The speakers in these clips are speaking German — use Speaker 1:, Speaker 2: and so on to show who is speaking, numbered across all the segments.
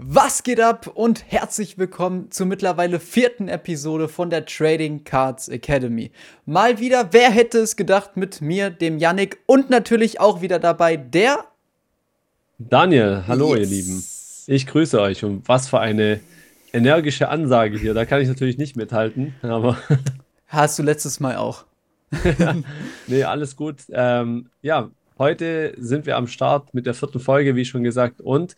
Speaker 1: Was geht ab und herzlich willkommen zur mittlerweile vierten Episode von der Trading Cards Academy. Mal wieder, wer hätte es gedacht, mit mir, dem Yannick und natürlich auch wieder dabei der
Speaker 2: Daniel. Hallo yes. ihr Lieben. Ich grüße euch und was für eine energische Ansage hier. Da kann ich natürlich nicht mithalten, aber.
Speaker 1: Hast du letztes Mal auch.
Speaker 2: nee, alles gut. Ähm, ja, heute sind wir am Start mit der vierten Folge, wie schon gesagt, und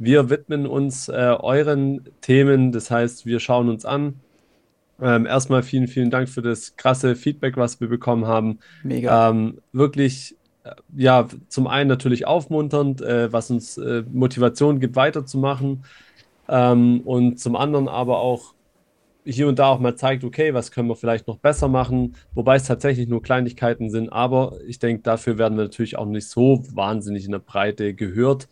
Speaker 2: wir widmen uns äh, euren Themen, das heißt, wir schauen uns an. Ähm, erstmal vielen, vielen Dank für das krasse Feedback, was wir bekommen haben. Mega. Ähm, wirklich, äh, ja, zum einen natürlich aufmunternd, äh, was uns äh, Motivation gibt, weiterzumachen. Ähm, und zum anderen aber auch hier und da auch mal zeigt, okay, was können wir vielleicht noch besser machen, wobei es tatsächlich nur Kleinigkeiten sind, aber ich denke, dafür werden wir natürlich auch nicht so wahnsinnig in der Breite gehört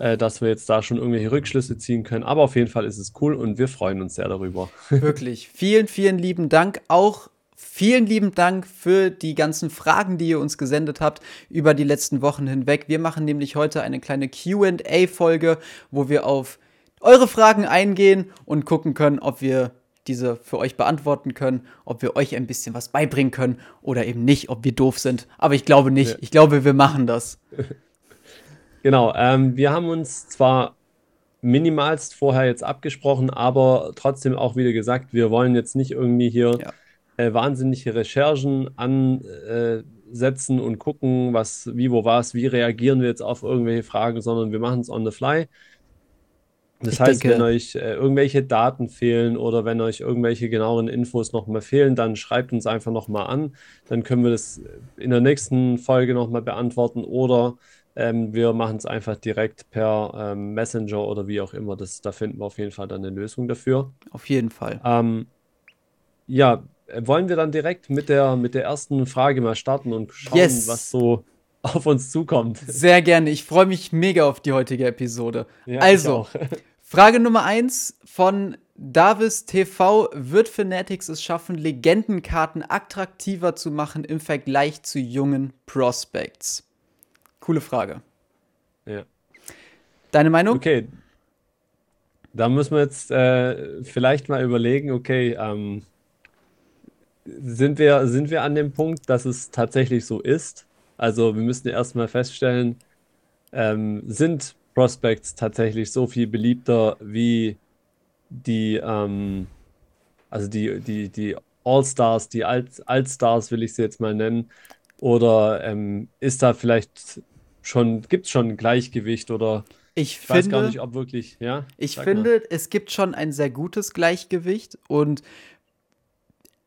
Speaker 2: äh, dass wir jetzt da schon irgendwelche Rückschlüsse ziehen können. Aber auf jeden Fall ist es cool und wir freuen uns sehr darüber.
Speaker 1: Wirklich. Vielen, vielen lieben Dank. Auch vielen lieben Dank für die ganzen Fragen, die ihr uns gesendet habt über die letzten Wochen hinweg. Wir machen nämlich heute eine kleine QA-Folge, wo wir auf eure Fragen eingehen und gucken können, ob wir diese für euch beantworten können, ob wir euch ein bisschen was beibringen können oder eben nicht, ob wir doof sind. Aber ich glaube nicht. Ich glaube, wir machen das.
Speaker 2: Genau, ähm, wir haben uns zwar minimalst vorher jetzt abgesprochen, aber trotzdem auch wieder gesagt, wir wollen jetzt nicht irgendwie hier ja. äh, wahnsinnige Recherchen ansetzen äh, und gucken, was, wie, wo was, wie reagieren wir jetzt auf irgendwelche Fragen, sondern wir machen es on the fly. Das ich heißt, denke, wenn euch äh, irgendwelche Daten fehlen oder wenn euch irgendwelche genaueren Infos nochmal fehlen, dann schreibt uns einfach nochmal an. Dann können wir das in der nächsten Folge nochmal beantworten oder ähm, wir machen es einfach direkt per ähm, Messenger oder wie auch immer. Das, da finden wir auf jeden Fall dann eine Lösung dafür.
Speaker 1: Auf jeden Fall.
Speaker 2: Ähm, ja, wollen wir dann direkt mit der, mit der ersten Frage mal starten und schauen, yes. was so auf uns zukommt.
Speaker 1: Sehr gerne. Ich freue mich mega auf die heutige Episode. Ja, also, Frage Nummer 1 von Davis TV. Wird Fanatics es schaffen, Legendenkarten attraktiver zu machen im Vergleich zu jungen Prospects? Coole Frage.
Speaker 2: Ja.
Speaker 1: Deine Meinung?
Speaker 2: Okay. Da müssen wir jetzt äh, vielleicht mal überlegen, okay, ähm, sind, wir, sind wir an dem Punkt, dass es tatsächlich so ist? Also wir müssen erstmal feststellen, ähm, sind Prospects tatsächlich so viel beliebter wie die, ähm, also die, die, die All-Stars, die Alt-Stars will ich sie jetzt mal nennen, oder ähm, ist da vielleicht schon, gibt es schon ein Gleichgewicht oder
Speaker 1: ich, ich weiß gar
Speaker 2: nicht, ob wirklich, ja?
Speaker 1: Ich finde, mal. es gibt schon ein sehr gutes Gleichgewicht und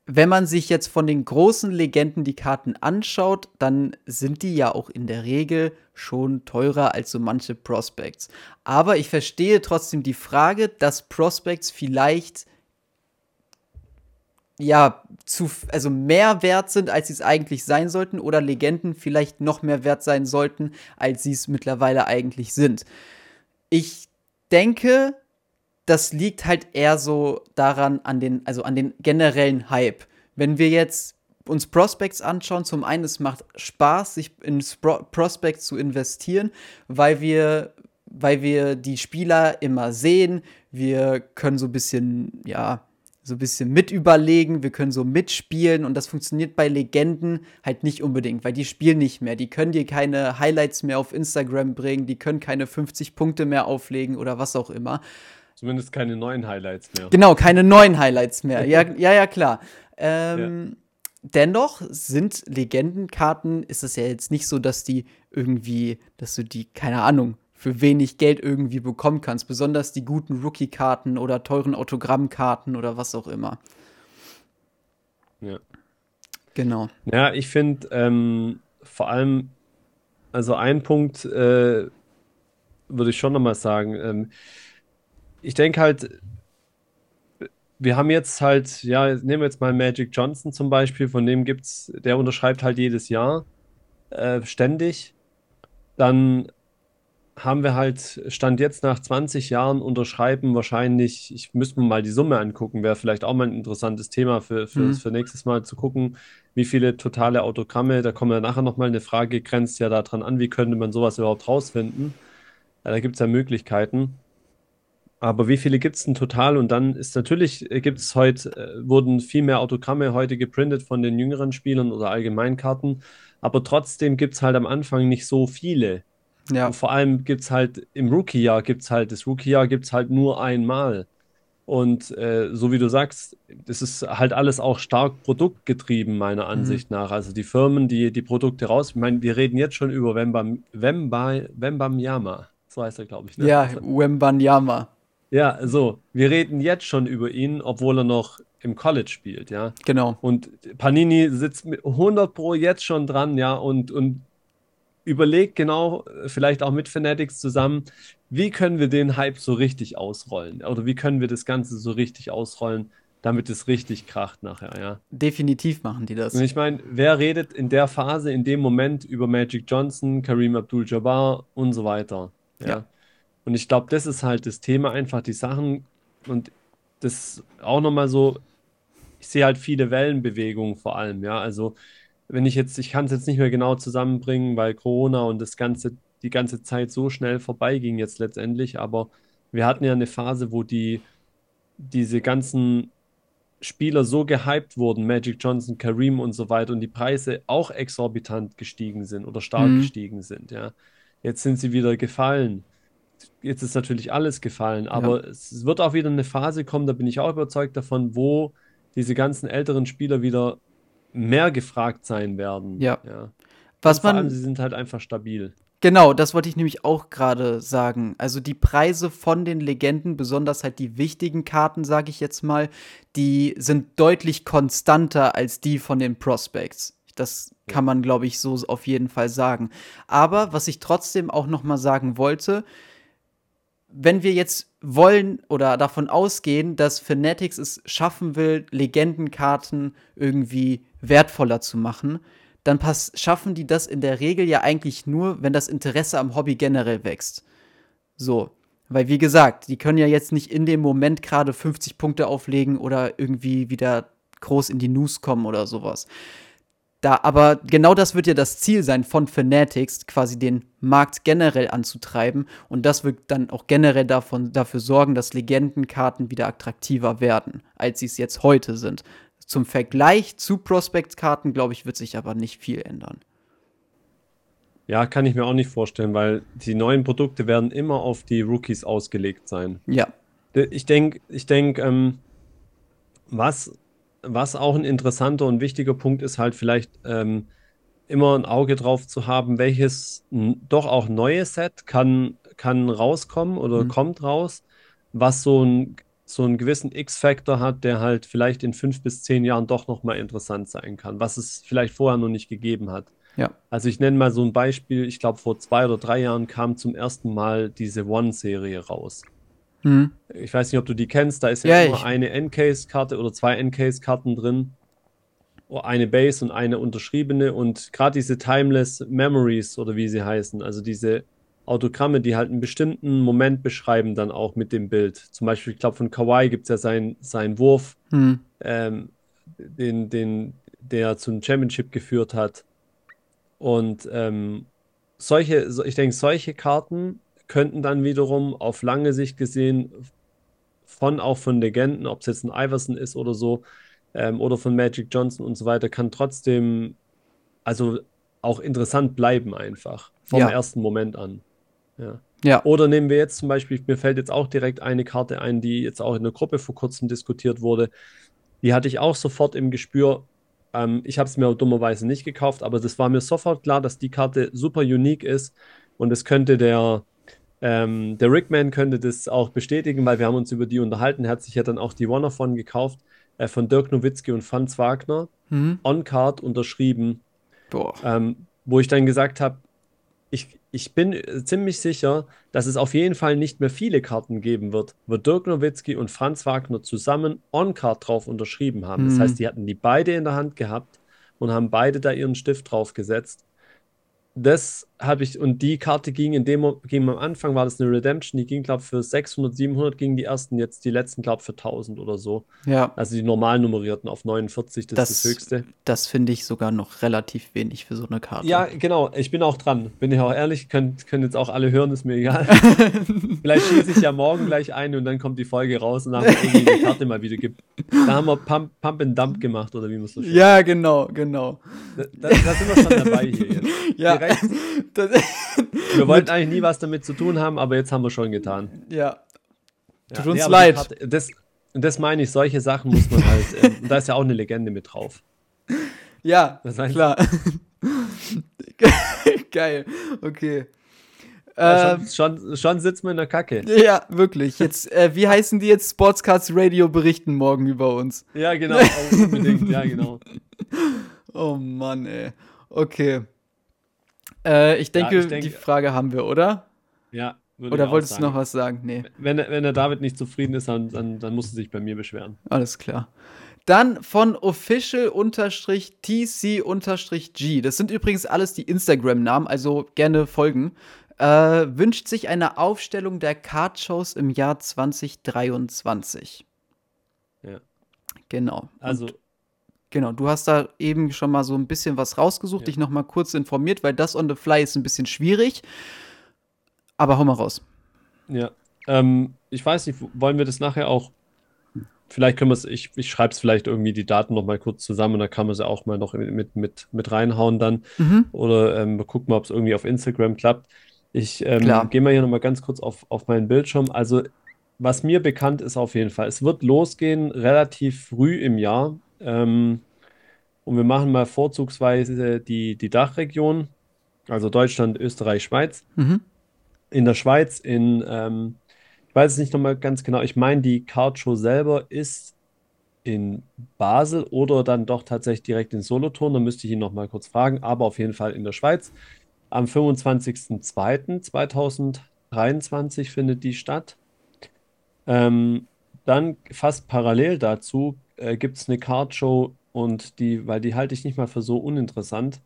Speaker 1: wenn man sich jetzt von den großen Legenden die Karten anschaut, dann sind die ja auch in der Regel schon teurer als so manche Prospects. Aber ich verstehe trotzdem die Frage, dass Prospects vielleicht ja, zu, also mehr wert sind, als sie es eigentlich sein sollten, oder Legenden vielleicht noch mehr wert sein sollten, als sie es mittlerweile eigentlich sind. Ich denke, das liegt halt eher so daran, an den, also an den generellen Hype. Wenn wir jetzt uns Prospects anschauen, zum einen, es macht Spaß, sich in Spro Prospects zu investieren, weil wir, weil wir die Spieler immer sehen. Wir können so ein bisschen, ja, so ein bisschen mit überlegen, wir können so mitspielen und das funktioniert bei Legenden halt nicht unbedingt, weil die spielen nicht mehr. Die können dir keine Highlights mehr auf Instagram bringen, die können keine 50 Punkte mehr auflegen oder was auch immer.
Speaker 2: Zumindest keine neuen Highlights mehr.
Speaker 1: Genau, keine neuen Highlights mehr. Ja, ja, ja, klar. Ähm, ja. Dennoch sind Legendenkarten, ist es ja jetzt nicht so, dass die irgendwie, dass du die, keine Ahnung, für wenig Geld irgendwie bekommen kannst. Besonders die guten Rookie-Karten oder teuren Autogrammkarten oder was auch immer.
Speaker 2: Ja.
Speaker 1: Genau.
Speaker 2: Ja, ich finde ähm, vor allem, also ein Punkt äh, würde ich schon nochmal sagen. Ähm, ich denke halt, wir haben jetzt halt, ja, nehmen wir jetzt mal Magic Johnson zum Beispiel, von dem gibt's, der unterschreibt halt jedes Jahr äh, ständig. Dann haben wir halt, Stand jetzt nach 20 Jahren unterschreiben, wahrscheinlich, ich müsste mir mal die Summe angucken, wäre vielleicht auch mal ein interessantes Thema für, für, mhm. für nächstes Mal zu gucken, wie viele totale Autogramme, da kommen wir nachher nochmal eine Frage, grenzt ja daran an, wie könnte man sowas überhaupt rausfinden. Ja, da gibt es ja Möglichkeiten. Aber wie viele gibt es denn total? Und dann ist natürlich, äh, gibt es heute, äh, wurden viel mehr Autogramme heute geprintet von den jüngeren Spielern oder Allgemeinkarten. Aber trotzdem gibt es halt am Anfang nicht so viele. Ja. Und vor allem gibt es halt im Rookie-Jahr gibt es halt, das Rookie-Jahr gibt es halt nur einmal. Und äh, so wie du sagst, das ist halt alles auch stark produktgetrieben, meiner mhm. Ansicht mhm. nach. Also die Firmen, die die Produkte raus. Ich meine, wir reden jetzt schon über Wembam, Wemba, Wembamyama. So heißt er, glaube ich.
Speaker 1: Ne? Ja, Wembanyama.
Speaker 2: Ja, so. Wir reden jetzt schon über ihn, obwohl er noch im College spielt, ja.
Speaker 1: Genau.
Speaker 2: Und Panini sitzt mit 100 Pro jetzt schon dran, ja, und, und überlegt genau, vielleicht auch mit Fanatics zusammen, wie können wir den Hype so richtig ausrollen? Oder wie können wir das Ganze so richtig ausrollen, damit es richtig kracht nachher, ja.
Speaker 1: Definitiv machen die das.
Speaker 2: Und ich meine, wer redet in der Phase, in dem Moment über Magic Johnson, Kareem Abdul-Jabbar und so weiter? Ja. ja. Und ich glaube, das ist halt das Thema, einfach die Sachen und das auch nochmal so, ich sehe halt viele Wellenbewegungen vor allem, ja. Also wenn ich jetzt, ich kann es jetzt nicht mehr genau zusammenbringen, weil Corona und das Ganze, die ganze Zeit so schnell vorbeiging jetzt letztendlich, aber wir hatten ja eine Phase, wo die, diese ganzen Spieler so gehypt wurden, Magic Johnson, Kareem und so weiter, und die Preise auch exorbitant gestiegen sind oder stark mhm. gestiegen sind, ja. Jetzt sind sie wieder gefallen. Jetzt ist natürlich alles gefallen, aber ja. es wird auch wieder eine Phase kommen, da bin ich auch überzeugt davon, wo diese ganzen älteren Spieler wieder mehr gefragt sein werden.
Speaker 1: Ja.
Speaker 2: ja.
Speaker 1: Was man.
Speaker 2: Allem, sie sind halt einfach stabil.
Speaker 1: Genau, das wollte ich nämlich auch gerade sagen. Also die Preise von den Legenden, besonders halt die wichtigen Karten, sage ich jetzt mal, die sind deutlich konstanter als die von den Prospects. Das kann man, glaube ich, so auf jeden Fall sagen. Aber was ich trotzdem auch noch mal sagen wollte, wenn wir jetzt wollen oder davon ausgehen, dass Fanatics es schaffen will, Legendenkarten irgendwie wertvoller zu machen, dann schaffen die das in der Regel ja eigentlich nur, wenn das Interesse am Hobby generell wächst. So. Weil, wie gesagt, die können ja jetzt nicht in dem Moment gerade 50 Punkte auflegen oder irgendwie wieder groß in die News kommen oder sowas. Da, aber genau das wird ja das Ziel sein von Fanatics, quasi den Markt generell anzutreiben. Und das wird dann auch generell davon, dafür sorgen, dass Legendenkarten wieder attraktiver werden, als sie es jetzt heute sind. Zum Vergleich zu Prospect-Karten, glaube ich, wird sich aber nicht viel ändern.
Speaker 2: Ja, kann ich mir auch nicht vorstellen, weil die neuen Produkte werden immer auf die Rookies ausgelegt sein.
Speaker 1: Ja.
Speaker 2: Ich denke, ich denk, ähm, was was auch ein interessanter und wichtiger Punkt ist, halt vielleicht ähm, immer ein Auge drauf zu haben, welches doch auch neue Set kann, kann rauskommen oder mhm. kommt raus, was so, ein, so einen gewissen X-Factor hat, der halt vielleicht in fünf bis zehn Jahren doch nochmal interessant sein kann, was es vielleicht vorher noch nicht gegeben hat.
Speaker 1: Ja.
Speaker 2: Also ich nenne mal so ein Beispiel, ich glaube vor zwei oder drei Jahren kam zum ersten Mal diese One-Serie raus. Mhm. Ich weiß nicht, ob du die kennst. Da ist ja, ja immer eine Encase-Karte oder zwei Encase-Karten drin. Oh, eine Base und eine unterschriebene. Und gerade diese Timeless Memories oder wie sie heißen, also diese Autogramme, die halt einen bestimmten Moment beschreiben, dann auch mit dem Bild. Zum Beispiel, ich glaube, von Kawhi gibt es ja seinen sein Wurf, mhm. ähm, den, den, der zum Championship geführt hat. Und ähm, solche, ich denke, solche Karten könnten dann wiederum auf lange Sicht gesehen von auch von Legenden, ob es jetzt ein Iverson ist oder so, ähm, oder von Magic Johnson und so weiter, kann trotzdem also auch interessant bleiben einfach vom ja. ersten Moment an. Ja.
Speaker 1: ja.
Speaker 2: Oder nehmen wir jetzt zum Beispiel, mir fällt jetzt auch direkt eine Karte ein, die jetzt auch in der Gruppe vor kurzem diskutiert wurde. Die hatte ich auch sofort im Gespür. Ähm, ich habe es mir dummerweise nicht gekauft, aber das war mir sofort klar, dass die Karte super unique ist und es könnte der ähm, der Rickman könnte das auch bestätigen, weil wir haben uns über die unterhalten. Er hat sich ja dann auch die One of One gekauft äh, von Dirk Nowitzki und Franz Wagner. Mhm. On-Card unterschrieben. Ähm, wo ich dann gesagt habe, ich, ich bin ziemlich sicher, dass es auf jeden Fall nicht mehr viele Karten geben wird, wo Dirk Nowitzki und Franz Wagner zusammen On-Card drauf unterschrieben haben. Mhm. Das heißt, die hatten die beide in der Hand gehabt und haben beide da ihren Stift drauf gesetzt das habe ich, und die Karte ging in dem ging am Anfang, war das eine Redemption, die ging, glaube ich, für 600, 700 gingen die ersten, jetzt die letzten, glaube ich, für 1000 oder so.
Speaker 1: Ja.
Speaker 2: Also die normal nummerierten auf 49, das,
Speaker 1: Das,
Speaker 2: ist das Höchste.
Speaker 1: das finde ich sogar noch relativ wenig für so eine Karte.
Speaker 2: Ja, genau, ich bin auch dran. Bin ich auch ehrlich, können, können jetzt auch alle hören, ist mir egal. Vielleicht schieße ich ja morgen gleich ein und dann kommt die Folge raus und dann haben wir irgendwie die Karte mal wieder gibt. Da haben wir Pump, Pump and Dump gemacht, oder wie man es so schön
Speaker 1: Ja, genau, genau.
Speaker 2: Da, da, da sind wir schon dabei hier jetzt.
Speaker 1: Ja,
Speaker 2: Direkt.
Speaker 1: Das,
Speaker 2: Wir wollten eigentlich nie was damit zu tun haben, aber jetzt haben wir schon getan.
Speaker 1: ja.
Speaker 2: Ja,
Speaker 1: Tut uns
Speaker 2: die
Speaker 1: leid.
Speaker 2: Karte- das, das meine ich, solche Sachen muss man halt. Ähm, da ist ja auch eine Legende mit drauf.
Speaker 1: Ja,
Speaker 2: meinst du?
Speaker 1: klar. Geil, okay.
Speaker 2: Ja,
Speaker 1: Ähm,
Speaker 2: schon, schon, schon sitzt man in der Kacke.
Speaker 1: ja, wirklich. Jetzt, äh, wie heißen die jetzt? Sportscards Radio berichten morgen über uns.
Speaker 2: Ja, genau, unbedingt. Ja, genau.
Speaker 1: Oh Mann, ey. Okay. Äh, ich denke,
Speaker 2: ich denke-
Speaker 1: die Frage haben wir, oder?
Speaker 2: Ja, würde ich
Speaker 1: Oder wolltest du noch was sagen? Nee,
Speaker 2: Wenn, der- wenn der David nicht zufrieden ist, dann, dann, dann muss er sich bei mir beschweren.
Speaker 1: alles klar. Dann von official-tc-g. Das sind übrigens alles die Instagram-Namen, also gerne folgen. Äh, wünscht sich eine Aufstellung der Card-Shows im Jahr 2023.
Speaker 2: Ja.
Speaker 1: Genau.
Speaker 2: Also,
Speaker 1: Genau, du hast da eben schon mal so ein bisschen was rausgesucht,
Speaker 2: Ja.
Speaker 1: dich noch mal kurz informiert, weil das on the fly ist ein bisschen schwierig. Aber hau mal raus.
Speaker 2: ja. Ähm, ich weiß nicht, wollen wir das nachher auch. Vielleicht können wir es, ich, ich schreibe es vielleicht irgendwie die Daten noch mal kurz zusammen und dann kann man sie auch mal noch mit, mit, mit reinhauen dann.
Speaker 1: Mhm.
Speaker 2: Oder ähm, wir gucken mal, ob es irgendwie auf Instagram klappt. Ich ähm, gehe mal hier nochmal ganz kurz auf, auf meinen Bildschirm. Also, was mir bekannt ist auf jeden Fall, es wird losgehen relativ früh im Jahr. Ähm, und wir machen mal vorzugsweise die, die Dachregion, also Deutschland, Österreich, Schweiz.
Speaker 1: Mhm.
Speaker 2: In der Schweiz, in, ähm, ich weiß es nicht nochmal ganz genau, ich meine, die Card Show selber ist in Basel oder dann doch tatsächlich direkt in Solothurn. Da müsste ich ihn nochmal kurz fragen, aber auf jeden Fall in der Schweiz. Am 25.02.2023 findet die statt. Ähm, dann fast parallel dazu äh, gibt es eine Card Show und die, weil die halte ich nicht mal für so uninteressant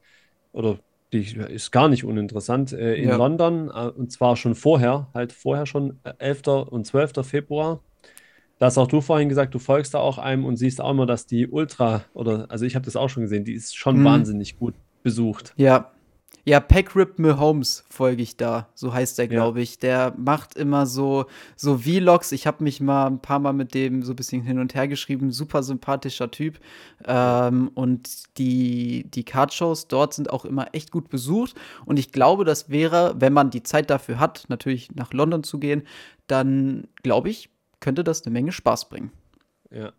Speaker 2: oder die ist gar nicht uninteressant, äh, in
Speaker 1: Ja.
Speaker 2: London äh, und zwar schon vorher, halt vorher schon äh, 11. und 12. Februar. Da hast auch du vorhin gesagt, du folgst da auch einem und siehst auch immer, dass die Ultra oder also ich habe das auch schon gesehen, die ist schon
Speaker 1: Mhm.
Speaker 2: wahnsinnig gut besucht.
Speaker 1: Ja. Ja, Packrip Mahomes folge ich da. So heißt der, glaube ich. Der macht immer so, so Vlogs. Ich habe mich mal ein paar Mal mit dem so ein bisschen hin und her geschrieben. Super sympathischer Typ. Ähm, und die, die Card-Shows dort sind auch immer echt gut besucht. Und ich glaube, das wäre, wenn man die Zeit dafür hat, natürlich nach London zu gehen, dann glaube ich, könnte das eine Menge Spaß bringen.
Speaker 2: Ja.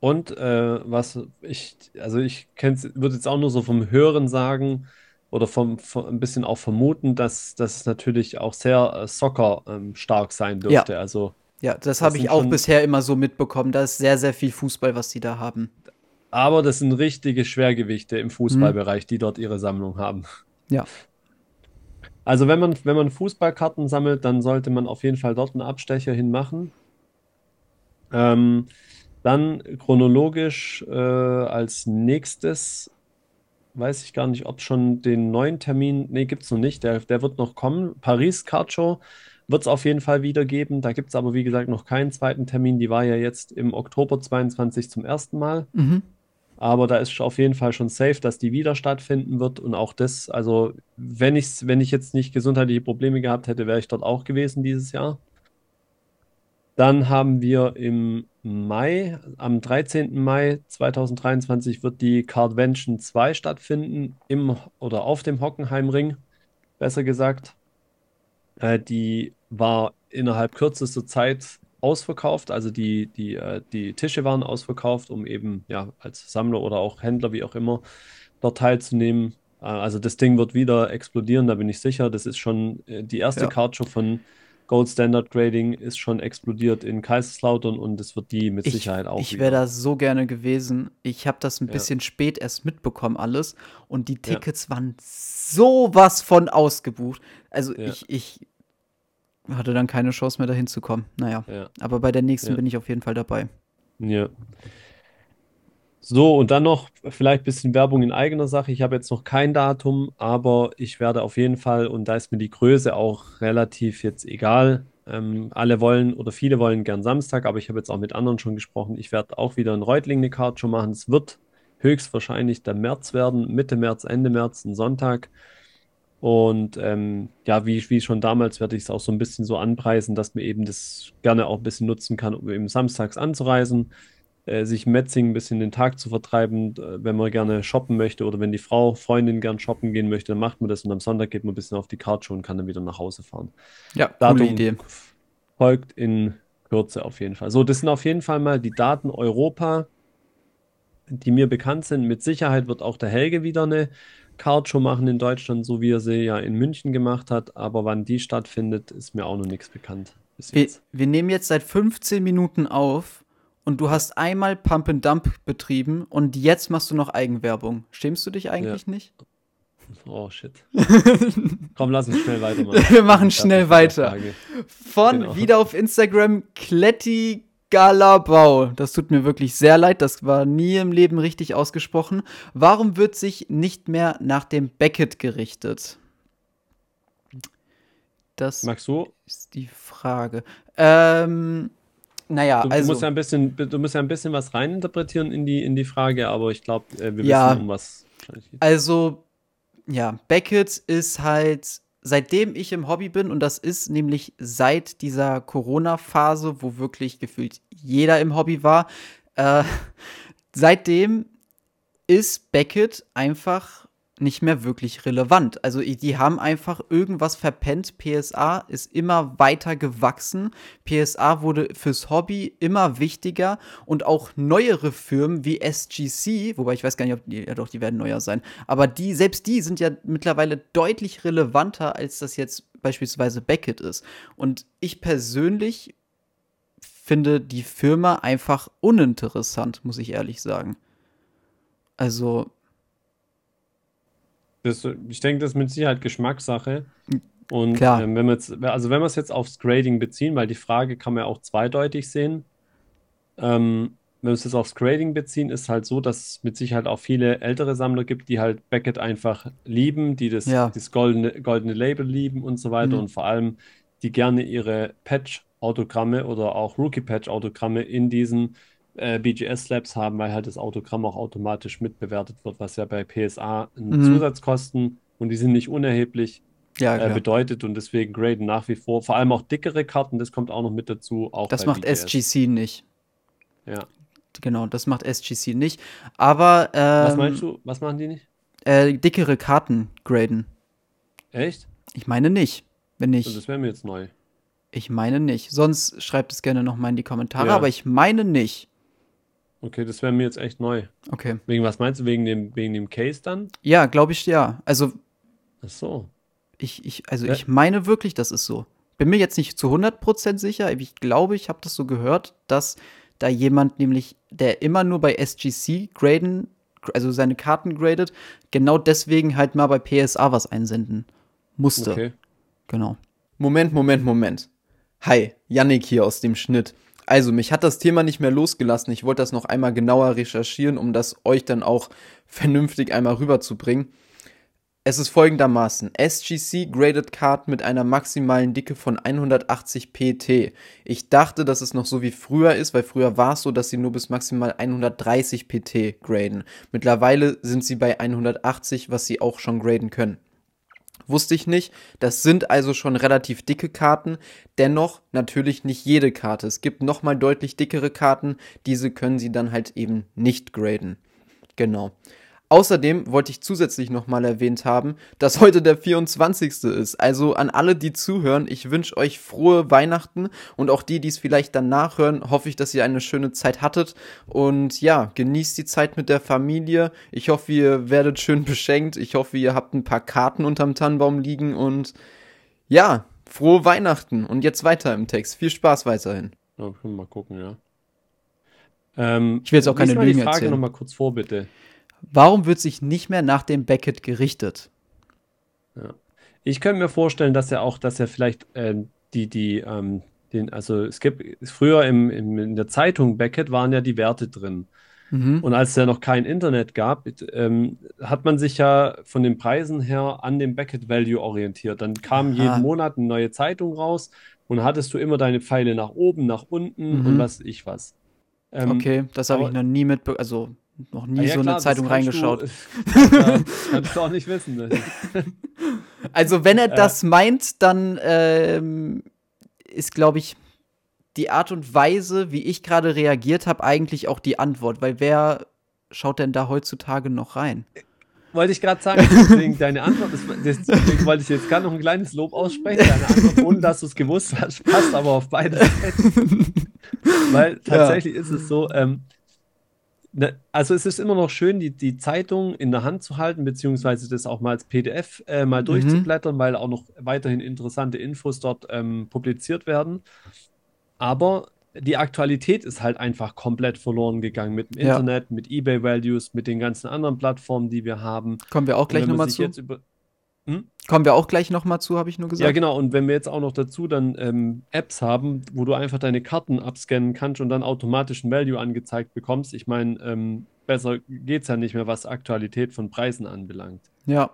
Speaker 2: Und äh, was ich, also ich würde jetzt auch nur so vom Hören sagen oder vom, vom ein bisschen auch vermuten, dass das natürlich auch sehr äh, Soccer ähm, stark sein dürfte. Also,
Speaker 1: Ja, das habe ich auch bisher immer so mitbekommen. Da ist sehr, sehr viel Fußball, was die da haben.
Speaker 2: aber das sind richtige Schwergewichte im Fußballbereich, die dort ihre Sammlung haben.
Speaker 1: Ja.
Speaker 2: Also wenn man, wenn man Fußballkarten sammelt, dann sollte man auf jeden Fall dort einen Abstecher hinmachen. Ähm, dann chronologisch äh, als nächstes, weiß ich gar nicht, ob schon den neuen Termin, nee, gibt es noch nicht, der, der wird noch kommen. Paris Card Show wird es auf jeden Fall wieder geben. Da gibt es aber, wie gesagt, noch keinen zweiten Termin. Die war ja jetzt im Oktober 22 zum ersten Mal.
Speaker 1: Mhm.
Speaker 2: Aber da ist auf jeden Fall schon safe, dass die wieder stattfinden wird. Und auch das, also wenn ich, wenn ich jetzt nicht gesundheitliche Probleme gehabt hätte, wäre ich dort auch gewesen dieses Jahr. Dann haben wir im Mai, am 13. Mai 2023 wird die Cardvention 2 stattfinden, im oder auf dem Hockenheimring, besser gesagt. Äh, die war innerhalb kürzester Zeit ausverkauft, also die, die, äh, die Tische waren ausverkauft, um eben ja als Sammler oder auch Händler, wie auch immer, dort teilzunehmen. Äh, also das Ding wird wieder explodieren, da bin ich sicher. Das ist schon äh, die erste
Speaker 1: Ja.
Speaker 2: Cardshow von Gold Standard Grading ist schon explodiert in Kaiserslautern und es wird die mit
Speaker 1: Ich,
Speaker 2: Sicherheit auch
Speaker 1: ich wäre da so gerne gewesen. Ich habe das ein
Speaker 2: Ja.
Speaker 1: bisschen spät erst mitbekommen alles und die Tickets waren sowas von ausgebucht. Also
Speaker 2: Ja.
Speaker 1: ich, ich hatte dann keine Chance mehr dahin zu kommen. Naja,
Speaker 2: Ja.
Speaker 1: aber bei der nächsten
Speaker 2: Ja.
Speaker 1: bin ich auf jeden Fall dabei.
Speaker 2: Ja. So, und dann noch vielleicht ein bisschen Werbung in eigener Sache. Ich habe jetzt noch kein Datum, aber ich werde auf jeden Fall, und da ist mir die Größe auch relativ jetzt egal. Ähm, alle wollen oder viele wollen gern Samstag, aber ich habe jetzt auch mit anderen schon gesprochen. Ich werde auch wieder in Reutling eine Card schon machen. Es wird höchstwahrscheinlich der März werden, Mitte März, Ende März, ein Sonntag. Und ähm, ja, wie, wie schon damals werde ich es auch so ein bisschen so anpreisen, dass man eben das gerne auch ein bisschen nutzen kann, um eben samstags anzureisen äh, sich Metzing ein bisschen den Tag zu vertreiben, äh, wenn man gerne shoppen möchte oder wenn die Frau, Freundin gern shoppen gehen möchte, dann macht man das und am Sonntag geht man ein bisschen auf die Karte und kann dann wieder nach Hause fahren.
Speaker 1: Ja, Datum coole Idee.
Speaker 2: Folgt in Kürze auf jeden Fall. So, das sind auf jeden Fall mal die Daten Europa, die mir bekannt sind. Mit Sicherheit wird auch der Helge wieder eine Card-Show machen in Deutschland, so wie er sie ja in München gemacht hat. Aber wann die stattfindet, ist mir auch noch nichts bekannt.
Speaker 1: Wir, wir, nehmen jetzt seit 15 Minuten auf und du hast einmal Pump and Dump betrieben und jetzt machst du noch Eigenwerbung. Schämst du dich eigentlich ja. nicht?
Speaker 2: Oh shit. Komm, lass uns schnell weitermachen.
Speaker 1: Wir machen schnell weiter. Von genau. wieder auf Instagram Kletti Galabau. Das tut mir wirklich sehr leid, das war nie im Leben richtig ausgesprochen. Warum wird sich nicht mehr nach dem Beckett gerichtet? Das
Speaker 2: Magst du?
Speaker 1: ist die Frage. Ähm, naja,
Speaker 2: du,
Speaker 1: also.
Speaker 2: Du musst, ja ein bisschen, du musst ja ein bisschen was reininterpretieren in die, in die Frage, aber ich glaube, äh, wir
Speaker 1: ja,
Speaker 2: wissen, um was
Speaker 1: Also, ja, Beckett ist halt, seitdem ich im Hobby bin, und das ist nämlich seit dieser Corona-Phase, wo wirklich gefühlt jeder im Hobby war, äh, seitdem ist Beckett einfach nicht mehr wirklich relevant. Also die haben einfach irgendwas verpennt. PSA ist immer weiter gewachsen. PSA wurde fürs Hobby immer wichtiger und auch neuere Firmen wie SGC, wobei ich weiß gar nicht, ob die, ja doch, die werden neuer sein, aber die, selbst die sind ja mittlerweile deutlich relevanter, als das jetzt beispielsweise Beckett ist. Und ich persönlich finde die Firma einfach uninteressant, muss ich ehrlich sagen. Also,
Speaker 2: das, ich denke, das ist mit Sicherheit Geschmackssache. Und Klar. Ähm, wenn wir jetzt, also wenn wir es jetzt aufs Grading beziehen, weil die Frage kann man ja auch zweideutig sehen. Ähm, wenn wir es jetzt aufs Grading beziehen, ist halt so, dass es mit Sicherheit auch viele ältere Sammler gibt, die halt Beckett einfach lieben, die das, ja. das goldene, goldene Label lieben und so weiter mhm. und vor allem, die gerne ihre Patch-Autogramme oder auch Rookie-Patch-Autogramme in diesen äh, BGS-Labs haben, weil halt das Autogramm auch automatisch mitbewertet wird, was ja bei PSA mhm. Zusatzkosten und die sind nicht unerheblich ja, äh, bedeutet und deswegen graden nach wie vor, vor allem auch dickere Karten, das kommt auch noch mit dazu. Auch
Speaker 1: das macht BGS. SGC nicht.
Speaker 2: Ja.
Speaker 1: Genau, das macht SGC nicht. Aber.
Speaker 2: Ähm, was meinst du? Was machen die nicht?
Speaker 1: Äh, dickere Karten graden.
Speaker 2: Echt?
Speaker 1: Ich meine nicht. Wenn ich.
Speaker 2: das wäre mir jetzt neu.
Speaker 1: Ich meine nicht. Sonst schreibt es gerne nochmal in die Kommentare, ja. aber ich meine nicht.
Speaker 2: Okay, das wäre mir jetzt echt neu.
Speaker 1: Okay.
Speaker 2: Wegen was meinst du? Wegen dem, wegen dem Case dann?
Speaker 1: Ja, glaube ich, ja. Also.
Speaker 2: Ach so.
Speaker 1: Ich, ich, also ja. ich meine wirklich, das ist so. Bin mir jetzt nicht zu 100% sicher, ich glaube, ich habe das so gehört, dass da jemand nämlich, der immer nur bei SGC graden, also seine Karten gradet, genau deswegen halt mal bei PSA was einsenden musste. Okay. Genau.
Speaker 3: Moment, Moment, Moment. Hi, Yannick hier aus dem Schnitt. Also, mich hat das Thema nicht mehr losgelassen. Ich wollte das noch einmal genauer recherchieren, um das euch dann auch vernünftig einmal rüberzubringen. Es ist folgendermaßen. SGC Graded Card mit einer maximalen Dicke von 180 pt. Ich dachte, dass es noch so wie früher ist, weil früher war es so, dass sie nur bis maximal 130 pt graden. Mittlerweile sind sie bei 180, was sie auch schon graden können. Wusste ich nicht. Das sind also schon relativ dicke Karten. Dennoch natürlich nicht jede Karte. Es gibt nochmal deutlich dickere Karten. Diese können sie dann halt eben nicht graden. Genau. Außerdem wollte ich zusätzlich nochmal erwähnt haben, dass heute der 24. ist. Also an alle, die zuhören, ich wünsche euch frohe Weihnachten und auch die, die es vielleicht dann nachhören, hoffe ich, dass ihr eine schöne Zeit hattet. Und ja, genießt die Zeit mit der Familie. Ich hoffe, ihr werdet schön beschenkt. Ich hoffe, ihr habt ein paar Karten unterm Tannenbaum liegen und ja, frohe Weihnachten. Und jetzt weiter im Text. Viel Spaß weiterhin.
Speaker 2: Ja, können wir mal gucken, ja. Ähm,
Speaker 1: ich will jetzt auch keine Lügen
Speaker 2: die Frage nochmal kurz vor, bitte.
Speaker 1: Warum wird sich nicht mehr nach dem Beckett gerichtet?
Speaker 2: Ja. Ich könnte mir vorstellen, dass er auch, dass er vielleicht ähm, die, die, ähm, den, also es gibt früher im, im, in der Zeitung Beckett waren ja die Werte drin. Mhm. Und als es ja noch kein Internet gab, ähm, hat man sich ja von den Preisen her an dem Beckett Value orientiert. Dann kam Aha. jeden Monat eine neue Zeitung raus und hattest du immer deine Pfeile nach oben, nach unten mhm. und was ich was.
Speaker 1: Ähm, okay, das habe ich noch nie mitbekommen. Also noch nie ja, so klar, eine Zeitung reingeschaut.
Speaker 2: Du, das kannst du auch nicht wissen. Ne?
Speaker 1: Also, wenn er das meint, dann ähm, ist, glaube ich, die Art und Weise, wie ich gerade reagiert habe, eigentlich auch die Antwort. Weil wer schaut denn da heutzutage noch rein?
Speaker 2: Wollte ich gerade sagen, deswegen deine Antwort, ist, deswegen wollte ich jetzt gerade noch ein kleines Lob aussprechen. Deine Antwort, ohne dass du es gewusst hast, passt aber auf beide Seiten. Weil tatsächlich ja. ist es so, ähm, also es ist immer noch schön, die, die Zeitung in der Hand zu halten, beziehungsweise das auch mal als PDF äh, mal mhm. durchzublättern, weil auch noch weiterhin interessante Infos dort ähm, publiziert werden. Aber die Aktualität ist halt einfach komplett verloren gegangen mit dem ja. Internet, mit eBay-Values, mit den ganzen anderen Plattformen, die wir haben.
Speaker 1: Kommen wir auch gleich nochmal zu. Über, hm? Kommen wir auch gleich nochmal zu, habe ich nur gesagt.
Speaker 2: Ja, genau. Und wenn wir jetzt auch noch dazu dann ähm, Apps haben, wo du einfach deine Karten abscannen kannst und dann automatisch ein Value angezeigt bekommst, ich meine, ähm, besser geht es ja nicht mehr, was Aktualität von Preisen anbelangt.
Speaker 1: Ja.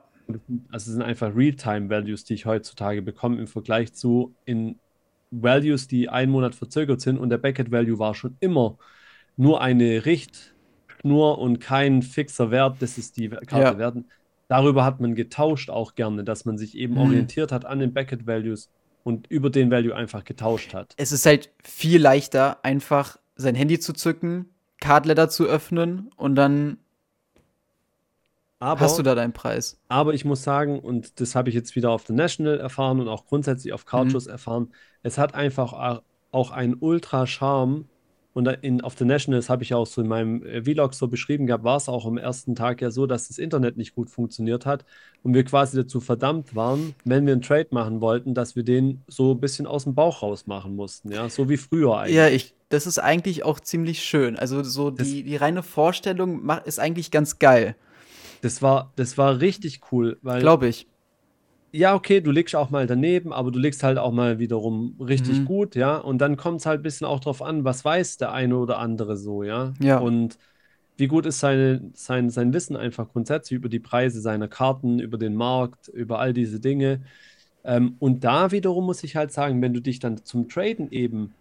Speaker 2: Also es sind einfach Realtime-Values, die ich heutzutage bekomme im Vergleich zu in Values, die einen Monat verzögert sind und der Backend-Value war schon immer nur eine Richtschnur und kein fixer Wert, das ist die Karte ja. werden darüber hat man getauscht auch gerne, dass man sich eben mhm. orientiert hat an den Beckett Values und über den Value einfach getauscht hat.
Speaker 1: Es ist halt viel leichter, einfach sein Handy zu zücken, Cardletter zu öffnen und dann aber, hast du da deinen Preis.
Speaker 2: Aber ich muss sagen, und das habe ich jetzt wieder auf The National erfahren und auch grundsätzlich auf Cardshus mhm. erfahren, es hat einfach auch einen Ultra-Charme, und in, auf The Nationals habe ich auch so in meinem äh, Vlog so beschrieben gehabt, war es auch am ersten Tag ja so, dass das Internet nicht gut funktioniert hat und wir quasi dazu verdammt waren, wenn wir einen Trade machen wollten, dass wir den so ein bisschen aus dem Bauch raus machen mussten, ja, so wie früher
Speaker 1: eigentlich. Ja, ich, das ist eigentlich auch ziemlich schön. Also so die, die reine Vorstellung ist eigentlich ganz geil.
Speaker 2: Das war, das war richtig cool,
Speaker 1: weil. Glaube ich
Speaker 2: ja, okay, du legst auch mal daneben, aber du legst halt auch mal wiederum richtig mhm. gut, ja. Und dann kommt es halt ein bisschen auch drauf an, was weiß der eine oder andere so, ja.
Speaker 1: Ja.
Speaker 2: Und wie gut ist seine, sein, sein Wissen einfach grundsätzlich über die Preise seiner Karten, über den Markt, über all diese Dinge. Ähm, und da wiederum muss ich halt sagen, wenn du dich dann zum Traden eben